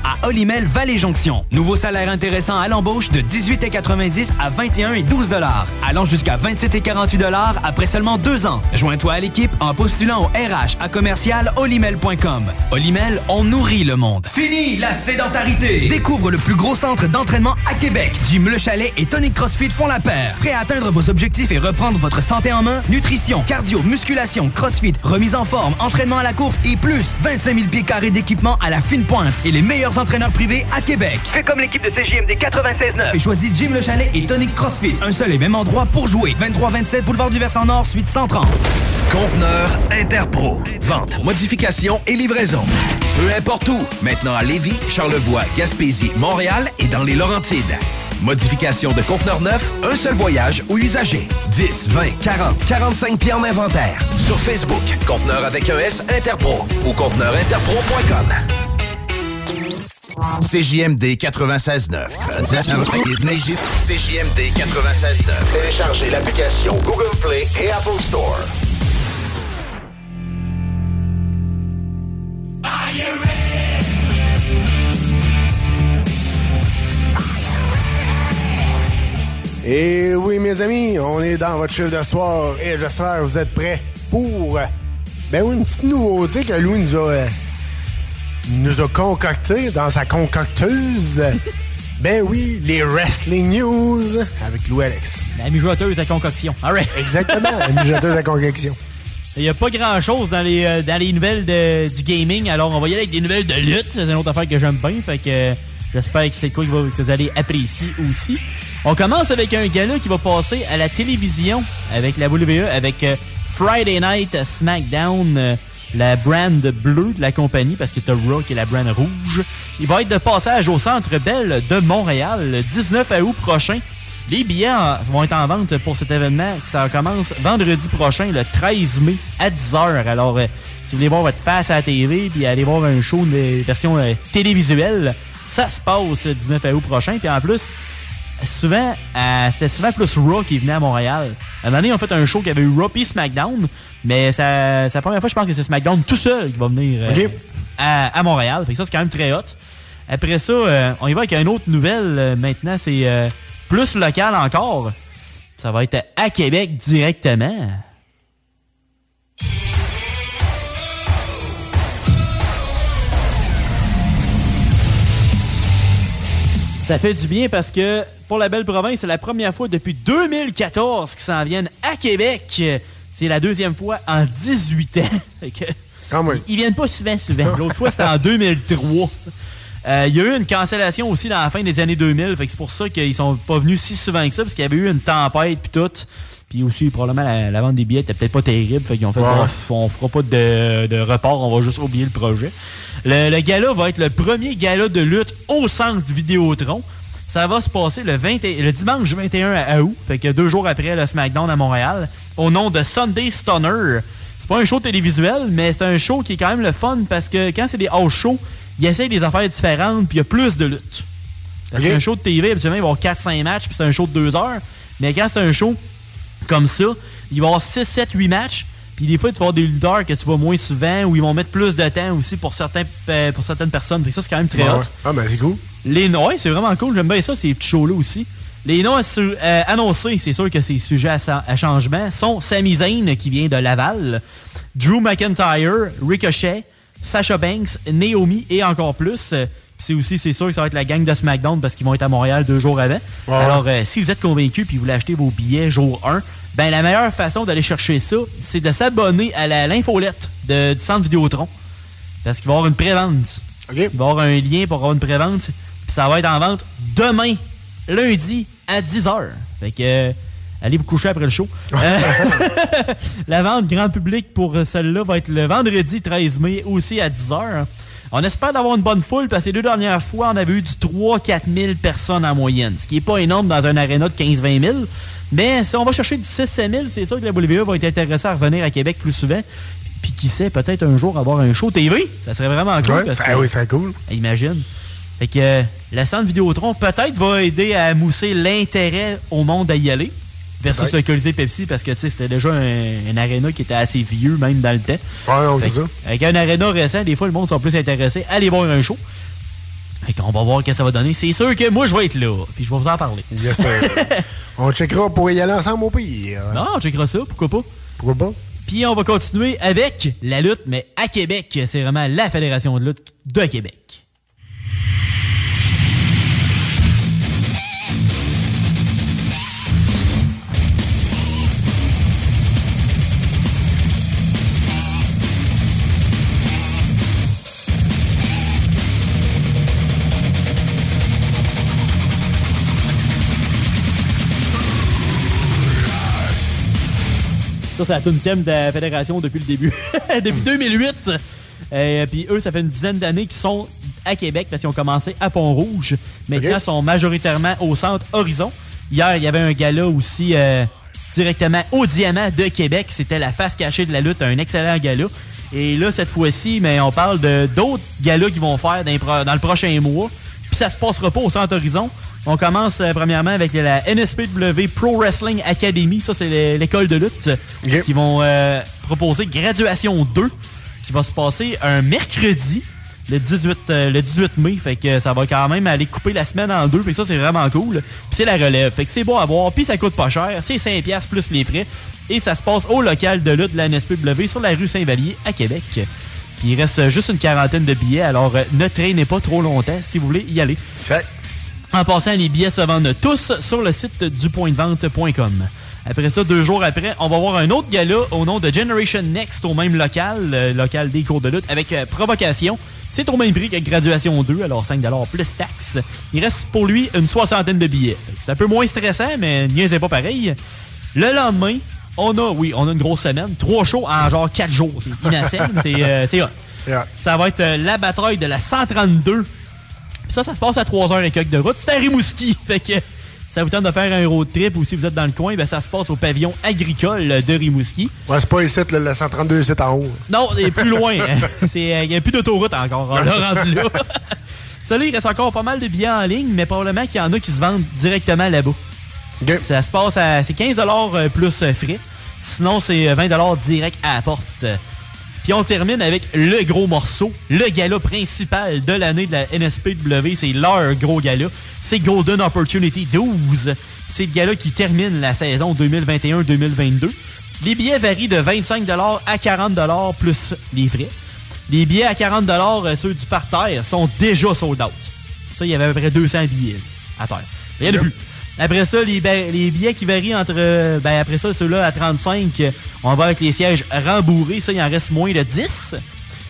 à Olimel Valley Jonction. Nouveau salaire intéressant à l'embauche de 18,90 à 21 et 12 dollars, allant jusqu'à 27 et 48 dollars après seulement deux ans. Joins-toi à l'équipe en postulant au RH à commercial olimel.com. Olimel, on nourrit le monde. Fini la sédentarité. Découvre le plus gros centre d'entraînement à Québec. Jim Le Chalet et Tonic CrossFit font la paire. Prêt à atteindre vos objectifs et reprendre votre santé en main? Nutrition, cardio, musculation, CrossFit, remise en forme, entraînement à la course et plus 25 000 pieds carrés d'équipement à la fine pointe et les meilleurs entraîneurs privés à Québec. Fais comme l'équipe de CJMD 96.9. Et choisis Jim Le Chalet et Tonic CrossFit. Un seul et même endroit pour jouer. 23-27 Boulevard du Versant Nord, suite 130. Conteneur Interpro. Vente, modification et livraison. Peu importe où. Maintenant à Lévis, Charlevoix, Gaspésie, Montréal et dans les Laurentides. Modification de conteneur neuf, un seul voyage ou usager. 10, 20, 40, 45 pieds en inventaire. Sur Facebook, conteneur avec un S Interpro ou conteneurinterpro.com. CJMD 96.9. CJMD 96.9. Téléchargez l'application Google Play et Apple Store. Et oui, mes amis, on est dans votre chiffre de soir et j'espère que vous êtes prêts pour ben oui, une petite nouveauté que Louis nous a, euh, nous a concocté dans sa concocteuse. <laughs> ben oui, les Wrestling News avec Louis Alex. La mijoteuse à concoction. All right. Exactement, la mijoteuse à concoction. Il n'y a pas grand chose dans les, euh, dans les nouvelles de- du gaming, alors on va y aller avec des nouvelles de lutte. C'est une autre affaire que j'aime bien, fait que euh, j'espère que c'est quoi que vous allez apprécier aussi. On commence avec un gala qui va passer à la télévision avec la WWE, avec euh, Friday Night SmackDown. La brand bleue de la compagnie, parce que t'as Raw qui est la brand rouge. Il va être de passage au Centre Bell de Montréal le 19 août prochain. Les billets vont être en vente pour cet événement. Ça commence vendredi prochain, le 13 mai, à 10h. Alors, euh, si vous voulez voir votre face à la TV, puis aller voir un show de version euh, télévisuelle, ça se passe le 19 août prochain. Puis en plus, souvent, euh, c'était souvent plus Raw qui venait à Montréal. À un moment ils ont fait un show qui avait eu Raw SmackDown, mais ça- c'est la première fois, je pense que c'est SmackDown tout seul qui va venir euh, à, à Montréal. Fait que ça, c'est quand même très hot. Après ça, euh, on y va avec une autre nouvelle. euh, maintenant, c'est euh, plus local encore. Ça va être à Québec directement. Ça fait du bien parce que pour la belle province, c'est la première fois depuis 2014 qu'ils s'en viennent à Québec. C'est la deuxième fois en 18 ans. Fait <laughs> que, Ils viennent pas souvent, souvent. <laughs> L'autre fois, c'était en 2003. ça. Euh, Il y a eu une cancellation aussi dans la fin des années 2000. Fait que c'est pour ça qu'ils sont pas venus si souvent que ça, parce qu'il y avait eu une tempête puis tout. Puis aussi, probablement, la, la vente des billets était peut-être pas terrible. Fait qu'ils ont fait, on fera pas de, de report, on va juste oublier le projet. Le, le gala va être le premier gala de lutte au centre Vidéotron. Ça va se passer le, 20 et- le dimanche 21 à août, fait que deux jours après le SmackDown à Montréal, au nom de Sunday Stunner. C'est pas un show télévisuel, mais c'est un show qui est quand même le fun parce que quand c'est des house shows, ils essayent des affaires différentes puis il y a plus de lutte. Parce qu'un show de TV, habituellement, il va y avoir 4-5 matchs puis c'est un show de 2 heures. Mais quand c'est un show comme ça, il va y avoir 6, 7, 8 matchs. Puis des fois, tu vas avoir des lutteurs que tu vois moins souvent ou ils vont mettre plus de temps aussi pour, certains, euh, pour certaines personnes. Fait que ça, c'est quand même très hot. Ah, ben c'est cool. Les ouais, c'est vraiment cool. J'aime bien ça, ces petits shows-là aussi. Les noms euh, annoncés, c'est sûr que c'est sujet à, à changement, sont Sami Zayn, qui vient de Laval, Drew McIntyre, Ricochet, Sasha Banks, Naomi et encore plus. Euh, C'est aussi, c'est sûr que ça va être la gang de SmackDown parce qu'ils vont être à Montréal deux jours avant. Ouais. Alors, euh, si vous êtes convaincu puis vous voulez acheter vos billets jour 1, ben la meilleure façon d'aller chercher ça, c'est de s'abonner à la- l'infolette du centre Vidéotron. Parce qu'il va y avoir une prévente. Il va y avoir un lien pour avoir une prévente. Puis ça va être en vente demain, lundi, à 10h. Fait que euh, allez vous coucher après le show. Euh, <laughs> la vente grand public pour celle-là va être le vendredi 13 mai, aussi à 10h. On espère d'avoir une bonne foule parce que les deux dernières fois, on avait eu du 3-4 000 personnes en moyenne, ce qui est pas énorme dans un aréna de 15-20 000. Mais si on va chercher du 6-7 000, c'est sûr que la Bolivia va être intéressée à revenir à Québec plus souvent. Puis qui sait, peut-être un jour avoir un show TV. Ça serait vraiment cool. Ouais, parce ça- que- oui, ça serait cool. Imagine. Fait que euh, la centre Vidéotron peut-être va aider à mousser l'intérêt au monde à y aller. Versus le Colisée Pepsi parce que tu sais, c'était déjà un, un aréna qui était assez vieux même dans le temps. Ouais, c'est ça. Avec un aréna récent, des fois le monde sont plus intéressés à aller voir un show. Fait qu'on va voir ce que ça va donner. C'est sûr que moi je vais être là, puis je vais vous en parler. Yes, sir. <laughs> on checkera pour y aller ensemble au pire. Non, on checkera ça, pourquoi pas. Pourquoi pas? Puis on va continuer avec la lutte, mais à Québec. C'est vraiment la fédération de lutte de Québec. Ça, c'est la tune thème de la fédération depuis le début. <laughs> depuis 2008. Euh, puis eux, ça fait une dizaine d'années qu'ils sont à Québec parce qu'ils ont commencé à Pont-Rouge. Maintenant, ils sont majoritairement au centre Horizon. Hier, il y avait un gala aussi euh, directement au Diamant de Québec. C'était la face cachée de la lutte, un excellent gala. Et là, cette fois-ci, mais on parle de d'autres galas qu'ils vont faire dans, dans le prochain mois. Puis ça se passera pas au Centre Horizon. On commence euh, premièrement avec la NSPW Pro Wrestling Academy. Ça, c'est l'é- l'école de lutte qui vont euh, proposer Graduation 2 qui va se passer un mercredi le 18, euh, le 18 mai. Fait que ça va quand même aller couper la semaine en deux. Fait que ça, c'est vraiment cool. Puis c'est la relève. Fait que c'est beau à voir. Puis ça coûte pas cher. C'est 5$ piastres plus les frais. Et ça se passe au local de lutte de la NSPW sur la rue Saint-Vallier à Québec. Puis il reste juste une quarantaine de billets. Alors ne traînez pas trop longtemps si vous voulez y aller. En passant, les billets se vendent tous sur le site dupointdevente.com. Après ça, deux jours après, on va voir un autre gala au nom de Generation Next au même local, le local des cours de lutte, avec euh, provocation. C'est au même prix que Graduation 2, alors 5 plus taxes. Il reste pour lui une soixantaine de billets. C'est un peu moins stressant, mais niaisez pas pareil. Le lendemain, On a, oui, on a une grosse semaine. Trois shows en genre quatre jours. C'est <laughs> inassène, c'est euh, c'est hot. Ça va être euh, la bataille de la 132. Puis ça, ça se passe à 3 heures et quelques de route. C'est à Rimouski. <laughs> Fait que ça vous tente de faire un road trip ou si vous êtes dans le coin, ben, ça se passe au pavillon agricole de Rimouski. Ouais, c'est pas ici, le, le 132 ici en haut. Non, il est plus loin. <laughs> Il n'y a plus d'autoroute encore. On l'a rendu là. <laughs> Ça, là, il reste encore pas mal de billets en ligne, mais probablement qu'il y en a qui se vendent directement là-bas. Ça se passe à. C'est 15 euh, plus euh, frais. Sinon, c'est 20 direct à la porte. Puis on termine avec le gros morceau, le gala principal de l'année de la NSPW. C'est leur gros gala. C'est Golden Opportunity 12. C'est le gala qui termine la saison 2021-2022. Les billets varient de 25 à 40 plus les frais. Les billets à 40 euh, ceux du parterre, sont déjà sold out. Ça, il y avait à peu près 200 billets à terre. Rien de plus. Après ça, les, les billets qui varient entre. euh, Ben, après ça, ceux-là à 35, euh, on va avec les sièges rembourrés. Ça, il en reste moins de 10.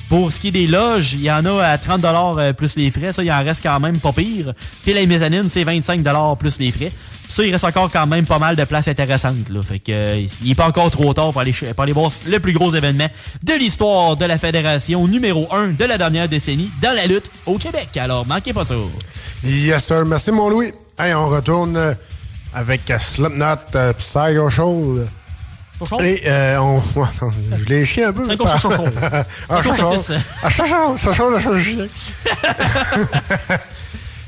Pour ce qui est des loges, il y en a à 30 euh, plus les frais. Ça, il en reste quand même pas pire. Puis la mezzanine, c'est 25 plus les frais. Ça, il reste encore quand même pas mal de places intéressantes. Là. Fait que, euh, il n'est pas encore trop tard pour aller, pour aller voir le plus gros événement de l'histoire de la fédération numéro 1 de la dernière décennie dans la lutte au Québec. Alors, manquez pas ça. Yes, sir. Merci, mon Louis. Hey, on retourne euh, avec euh, Slipknot, euh, Psycho Show. Et euh, on. <laughs> Je l'ai chié un peu. Psycho. Ah. Ah.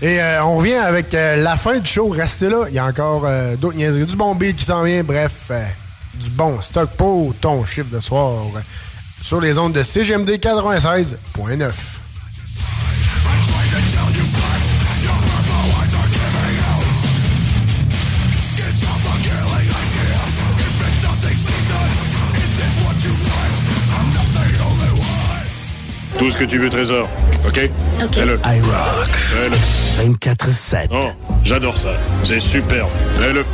Et euh, on revient avec euh, la fin du show. Restez là. Il y a encore d'autres niaiseries. Du bon beat qui s'en vient. Bref, du bon stock pour ton chiffre de soir. sur les ondes de CGMD 96.9. ce que tu veux, Trésor. OK? OK. Fais-le. I rock. Fais-le. 24-7. Oh, j'adore ça. C'est superbe. Fais-le.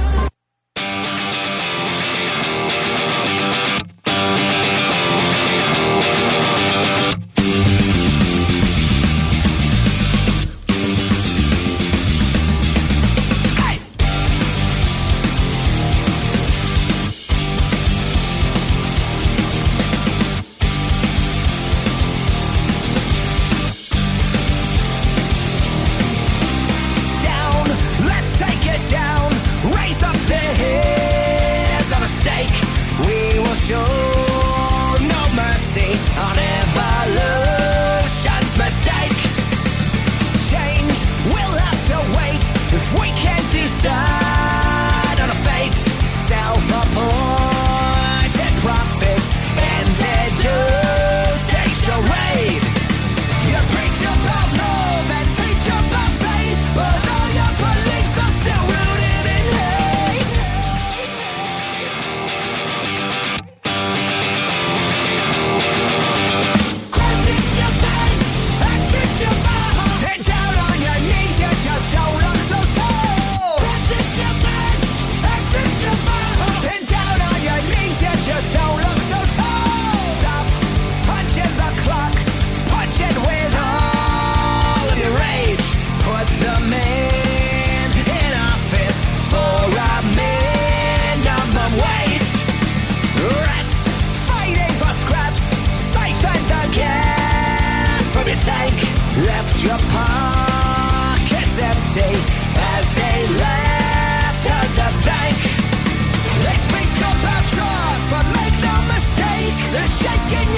shaking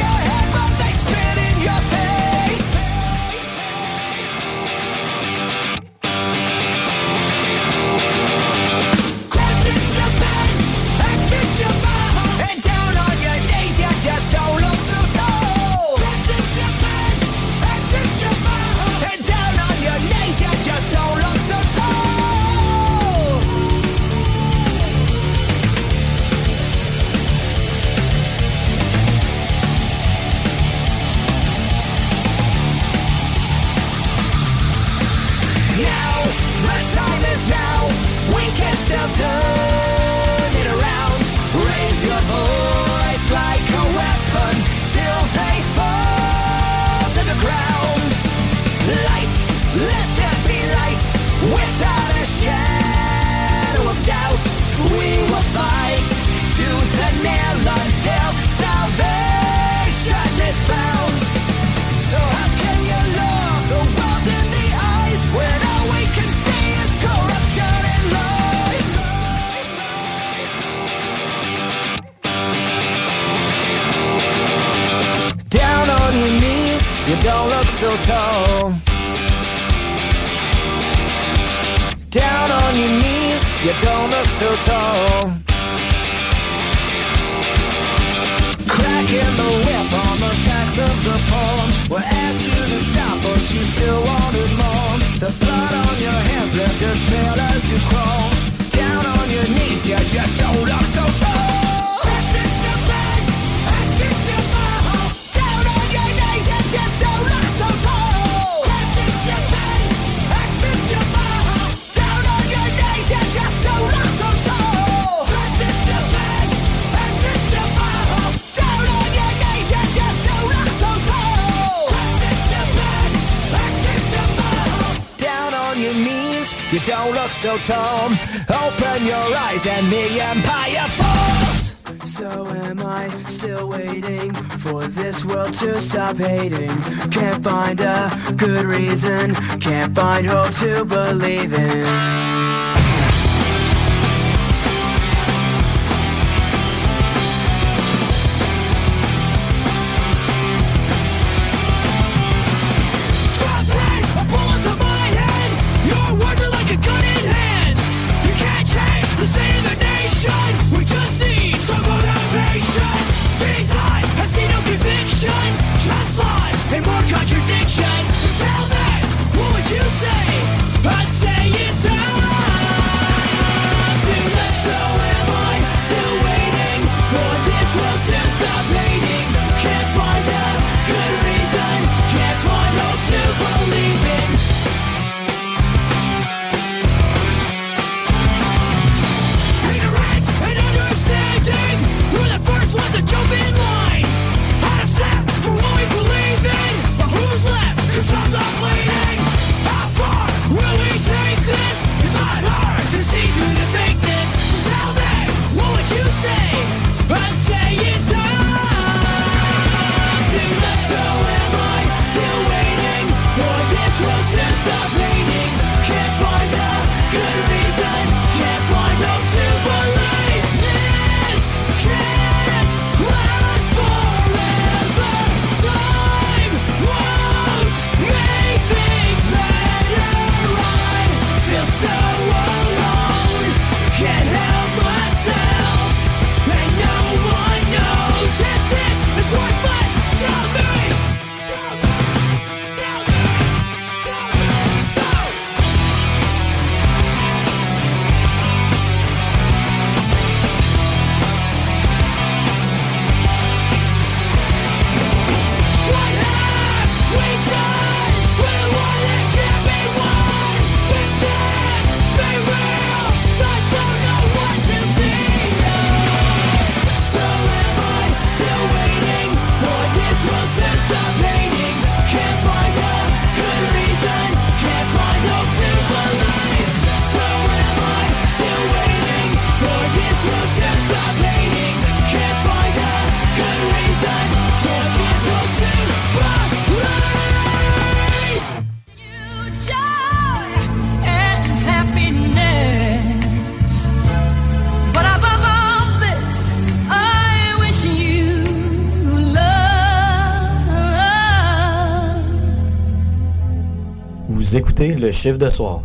world to stop hating? Can't find a good reason, can't find hope to believe in. Chiffre de soir.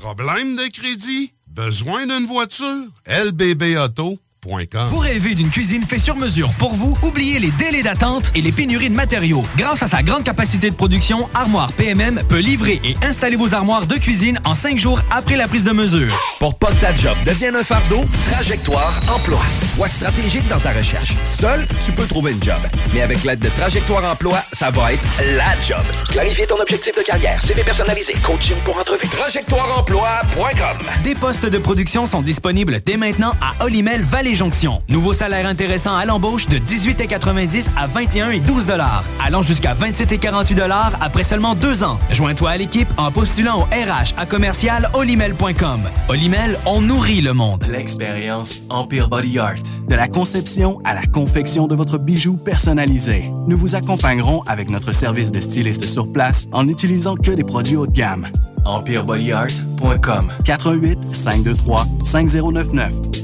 Problème de crédit? Besoin d'une voiture? lbbauto.com Vous rêvez d'une cuisine faite sur mesure pour vous? Oubliez les délais d'attente et les pénuries de matériaux. Grâce à sa grande capacité de production, Armoire PMM peut livrer et installer vos armoires de cuisine en cinq jours après la prise de mesure. Pour pas que ta job devienne un fardeau, Trajectoire Emploi. Sois stratégique dans ta recherche. Seul, tu peux trouver une job. Mais avec l'aide de Trajectoire Emploi, ça va être la job. Clarifier ton objectif de carrière, CV personnalisé, coaching pour entrevue. TrajectoireEmploi.com Des postes de production sont disponibles dès maintenant à Olimel Valley Nouveau salaire intéressant à l'embauche de 18,90 à 21 et 12 dollars, allant jusqu'à 27 et 48 dollars après seulement deux ans. Joins-toi à l'équipe en postulant au RH à commercial olimel.com. Olimel, on nourrit le monde. L'expérience Empire Body Art. De la conception à la confection de votre bijou personnalisé. Nous vous accompagnerons avec notre service de styliste sur place en n'utilisant que des produits haut de gamme. EmpireBodyArt.com 418 523 5099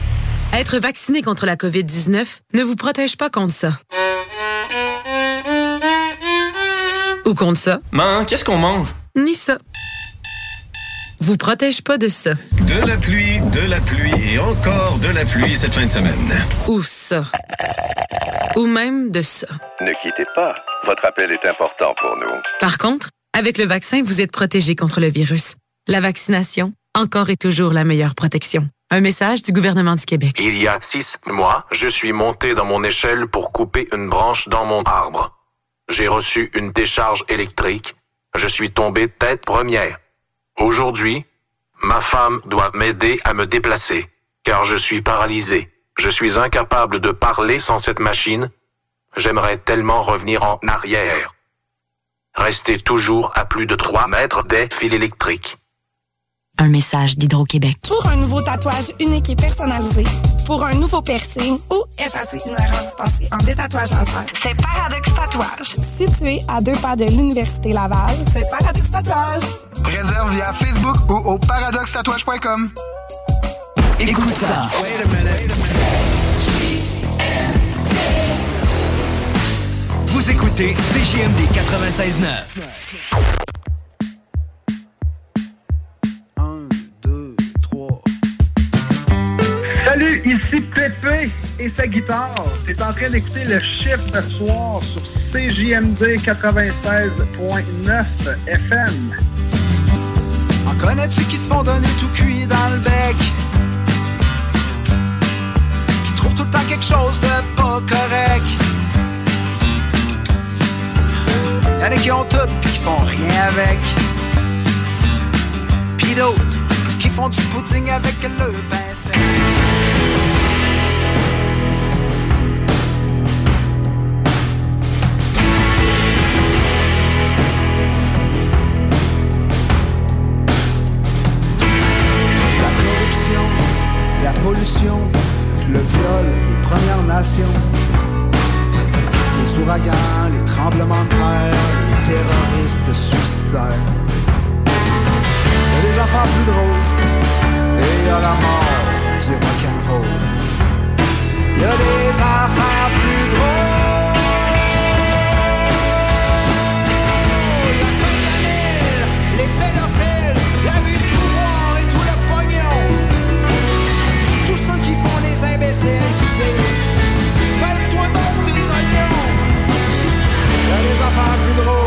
Être vacciné contre la COVID-19 ne vous protège pas contre ça. Ou contre ça. Man, qu'est-ce qu'on mange? Ni ça. Vous protège pas de ça. De la pluie, de la pluie et encore de la pluie cette fin de semaine. Ou ça. Ou même de ça. Ne quittez pas. Votre appel est important pour nous. Par contre, avec le vaccin, vous êtes protégé contre le virus. La vaccination, encore et toujours la meilleure protection. Un message du gouvernement du Québec. Il y a six mois, je suis monté dans mon échelle pour couper une branche dans mon arbre. J'ai reçu une décharge électrique. Je suis tombé tête première. Aujourd'hui, ma femme doit m'aider à me déplacer, car je suis paralysé. Je suis incapable de parler sans cette machine. J'aimerais tellement revenir en arrière. Rester toujours à plus de 3 mètres des fils électriques. Un message d'Hydro-Québec. Pour un nouveau tatouage unique et personnalisé, pour un nouveau piercing ou effacer une erreur dispensée en détatouage laser, c'est Paradox Tatouage. Situé à deux pas de l'Université Laval, c'est Paradox Tatouage. Réserve via Facebook ou au paradoxtatouage.com. Écoute ça. Vous écoutez CJMD 96.9. ici Pépé et sa guitare. T'es en train d'écouter le chiffre soir sur CJMD 96.9 FM. En connais-tu qui se font donner tout cuit dans le bec? Qui trouvent tout le temps quelque chose de pas correct? Y'en a qui ont tout pis qui font rien avec. Pis d'autres du pudding avec le pain sec. La corruption, la pollution, le viol des Premières Nations. Les ouragans, les tremblements de terre, les terroristes suicidaires. A des affaires plus drôles et y a la mort du rock'n'roll. Y a des affaires plus drôles. La fentanyl, les pédophiles, l'abus de pouvoir et tout le pognon. Tous ceux qui font les imbéciles qui disent Mêle-toi donc tes oignons. Y a des affaires plus drôles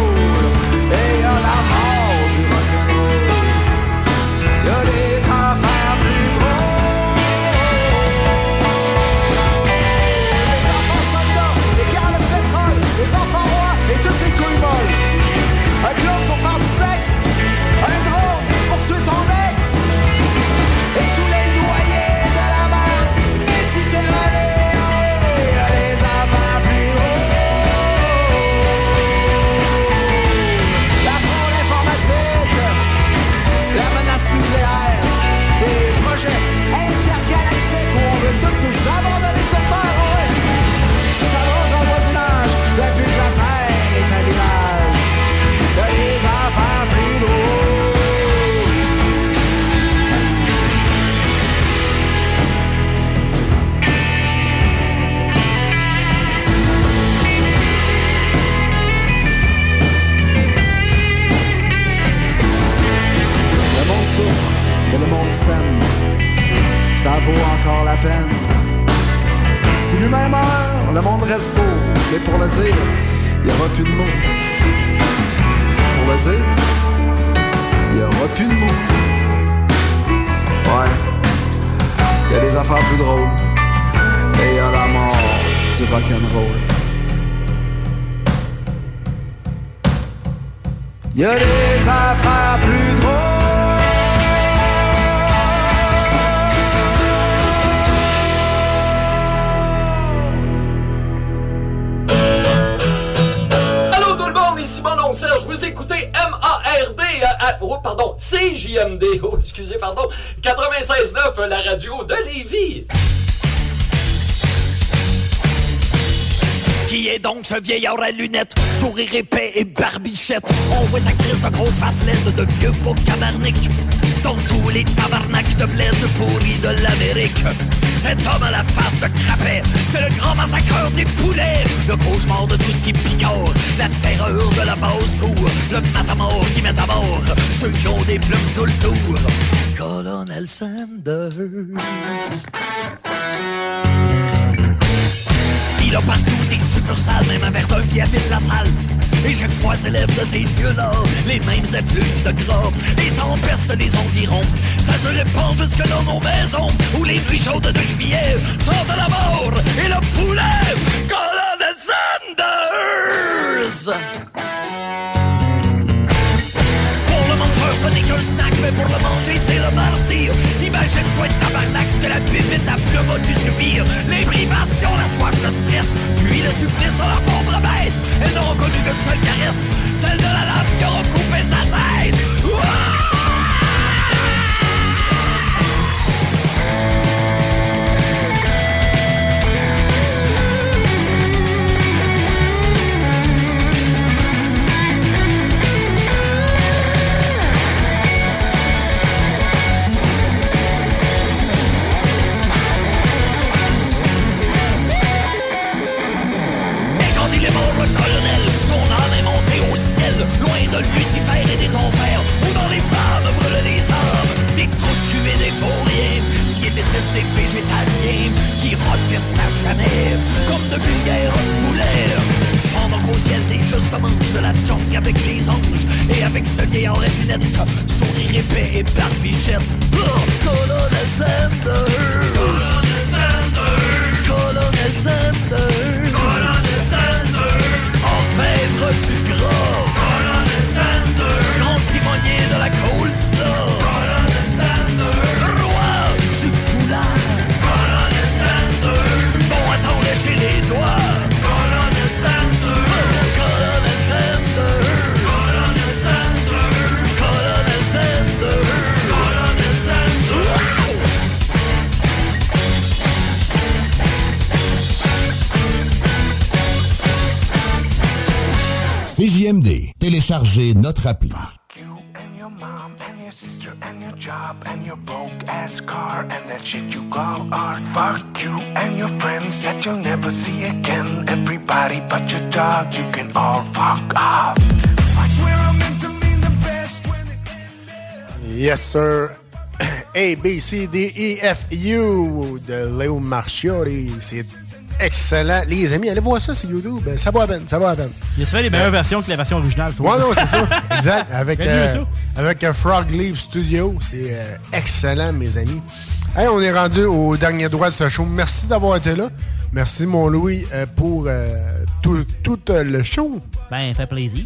mais le monde s'aime. Ça vaut encore la peine. Si l'humain meurt, le monde reste beau. Mais pour le dire, il n'y aura plus de mots. Pour le dire, il il y aura plus de mots. Ouais, il y a des affaires plus drôles. Et il y a la mort du rock'n'roll. Il y a des affaires plus drôles. Ici mon nom Serge, vous écoutez M-A-R-D, euh, oh, pardon, C-J-M-D, <laughs> oh, excusez, pardon, 96.9, euh, la radio de Lévis. Qui est donc ce vieillard à lunettes, sourire épais et barbichette? On voit sa crise de grosse de vieux beau cabarnic. Dans tous les tabarnaks de bled pourris de l'Amérique. Cet homme à la face de crapet, c'est le grand massacreur des poulets. Le cauchemar de tout ce qui picore, la terreur de la basse-cour. Le matamor qui met à mort ceux qui ont des plumes tout le tour. Colonel Sanders. Il a partout des succursales, même un verre d'un pied à fil la salle. Et chaque fois s'élève de ces lieux-là les mêmes effluves de gras. Les empestes les environs, ça se répand jusque dans nos maisons. Où les nuits chaudes de juillet sont de la mort et le poulet. Colonel Sanders! Ce n'est qu'un snack, mais pour le manger, c'est le martyr. Imagine-toi de tabarnak ce que la pépite à plume a dû subir. Les privations, la soif, le stress, puis le supplice à la pauvre bête. Elles n'auront connu qu'une seule caresse, celle de la lame qui aura coupé sa tête. Diététistes et végétaliens, qui rôtissent à jamais, comme de vulgaires poulets. Pendant qu'au ciel des justes mangent de la junk avec les anges, et avec ce vieillard à lunettes, sourire épais et barbichette. Oh, Colonel! Mean the best when Yes, sir. <coughs> A, B, C, D, E, F, U. De Léo Marchiori. C'est excellent. Les amis, allez voir ça sur YouTube. Ça va à peine, ça va à peine. Il a fait les meilleures versions que la version originale. Ouais, non, c'est ça. <laughs> Exact. Avec, euh, avec euh, Frog Leaf Studio. C'est euh, excellent, mes amis. Hey, on est rendu au dernier droit de ce show. Merci d'avoir été là. Merci, mon Louis, euh, pour euh, tout, tout, euh, le show. Ben, fait plaisir.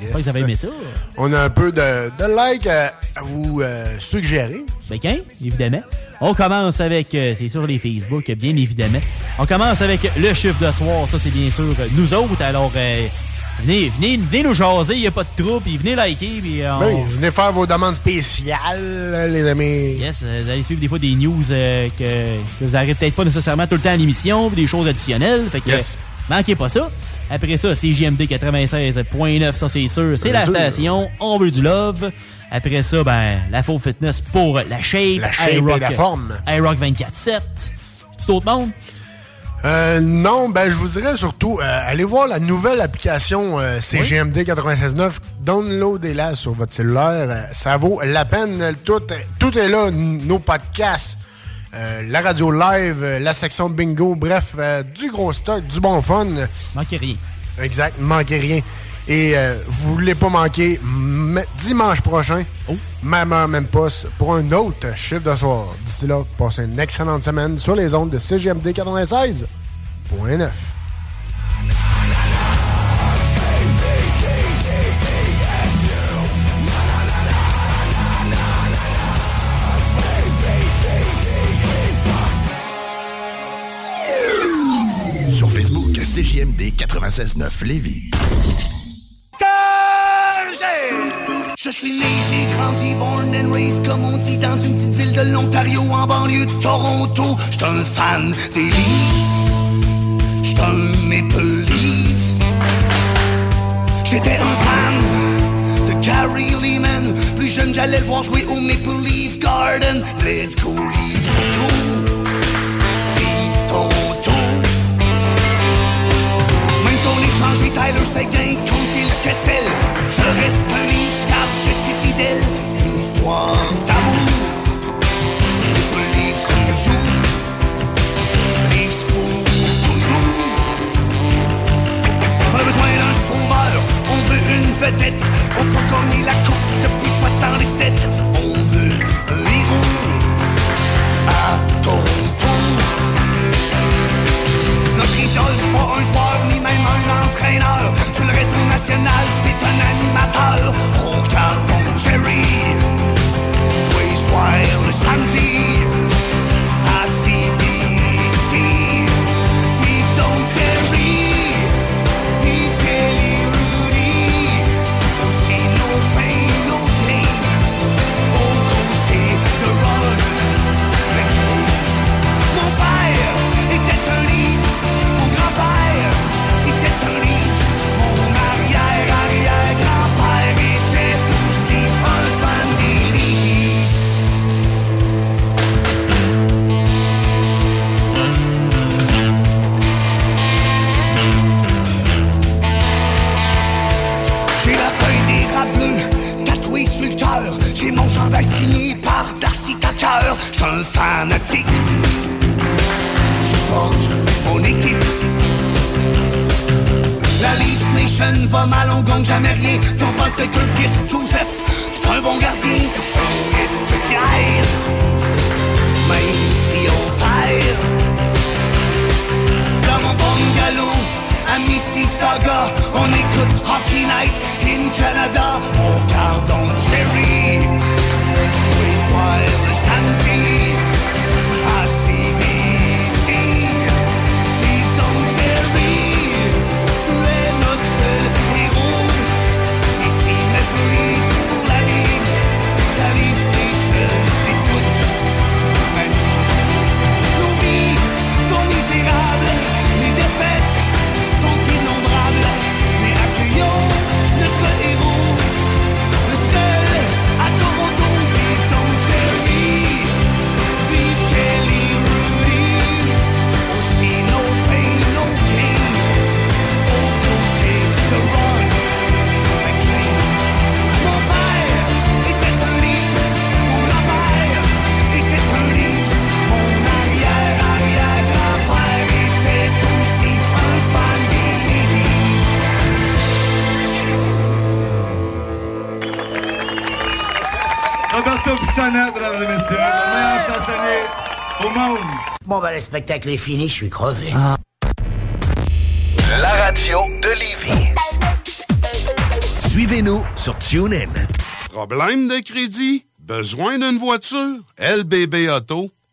J'espère que vous avez aimé ça. On a un peu de, de like à, à vous euh, suggérer. Ben, évidemment. On commence avec, euh, c'est sur les Facebook, bien évidemment. On commence avec le chiffre de soir. Ça, c'est bien sûr nous autres. Alors, euh, venez, venez, venez nous jaser. Il n'y a pas de troupe. Puis venez liker. Puis, euh, on- Oui, venez faire vos demandes spéciales, les amis. Yes, euh, vous allez suivre des fois des news euh, que, que vous n'arrivez peut-être pas nécessairement tout le temps à l'émission, des choses additionnelles. Fait que Yes. manquez pas ça. Après ça, c'est JMD 96.9, ça c'est sûr. C'est la sûr. station. On veut du love. Après ça, ben, la faux fitness pour la shape. La shape et la forme. iRock 24-7. C'est autre monde? Euh, non, ben je vous dirais surtout, euh, allez voir la nouvelle application euh, CGMD 96.9. Downloadez-la sur votre cellulaire. ça vaut la peine. Tout, tout est là. Nos podcasts, la radio live, la section bingo. Bref, du gros stock, du bon fun. Manquez rien. Exact, manquez rien. Et euh, vous voulez pas manquer dimanche prochain, même heure, même poste, pour un autre chiffre de soir. D'ici là, passez une excellente semaine sur les ondes de CGMD 96.9. Sur Facebook, CJMD 96.9 Lévis. Je suis né, j'ai grandi, born and raised, comme on dit, dans une petite ville de l'Ontario, en banlieue de Toronto. J'suis un fan des Leafs, j'suis un Maple Leafs. J'étais un fan de Gary Lehman, plus jeune j'allais le voir jouer au Maple Leaf Garden. Let's go Leafs, go! Vive Toronto! Même si on Tyler Seguin contre Kessel, je reste un Leafs car je suis fidèle. Une histoire d'amour. Maple Leafs toujours. Leafs pour toujours. On a besoin d'un sauveur, on veut une vedette. On peut gagner la coupe depuis 67. On veut un héros à Toronto. Notre idole, c'est pas un joueur ni même un entraîneur. National, c'est un animateur. Regardons Jerry, tous les. J'ai mon chandail signé par Darcy Tucker. J'suis un fanatique. Je porte mon équipe. La Leaf Nation va mal, on gagne jamais rien. Puis on pense que Curtis Joseph, c'est un bon gardien. Reste fier, même si on perd. À Mississauga, on écoute Hockey Night in Canada. On garde en Jerry, tous les soirs Roberto Pisana, mesdames et messieurs, le meilleur chansonnier au monde. Bon, ben, le spectacle est fini, je suis crevé. La radio de Lévis. Suivez-nous sur TuneIn. Problème de crédit? Besoin d'une voiture? lbbauto.com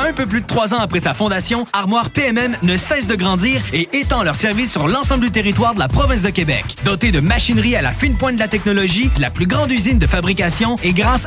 Un peu plus de trois ans après sa fondation, Armoire PMM ne cesse de grandir et étend leur service sur l'ensemble du territoire de la province de Québec. Dotée de machinerie à la fine pointe de la technologie, la plus grande usine de fabrication et grâce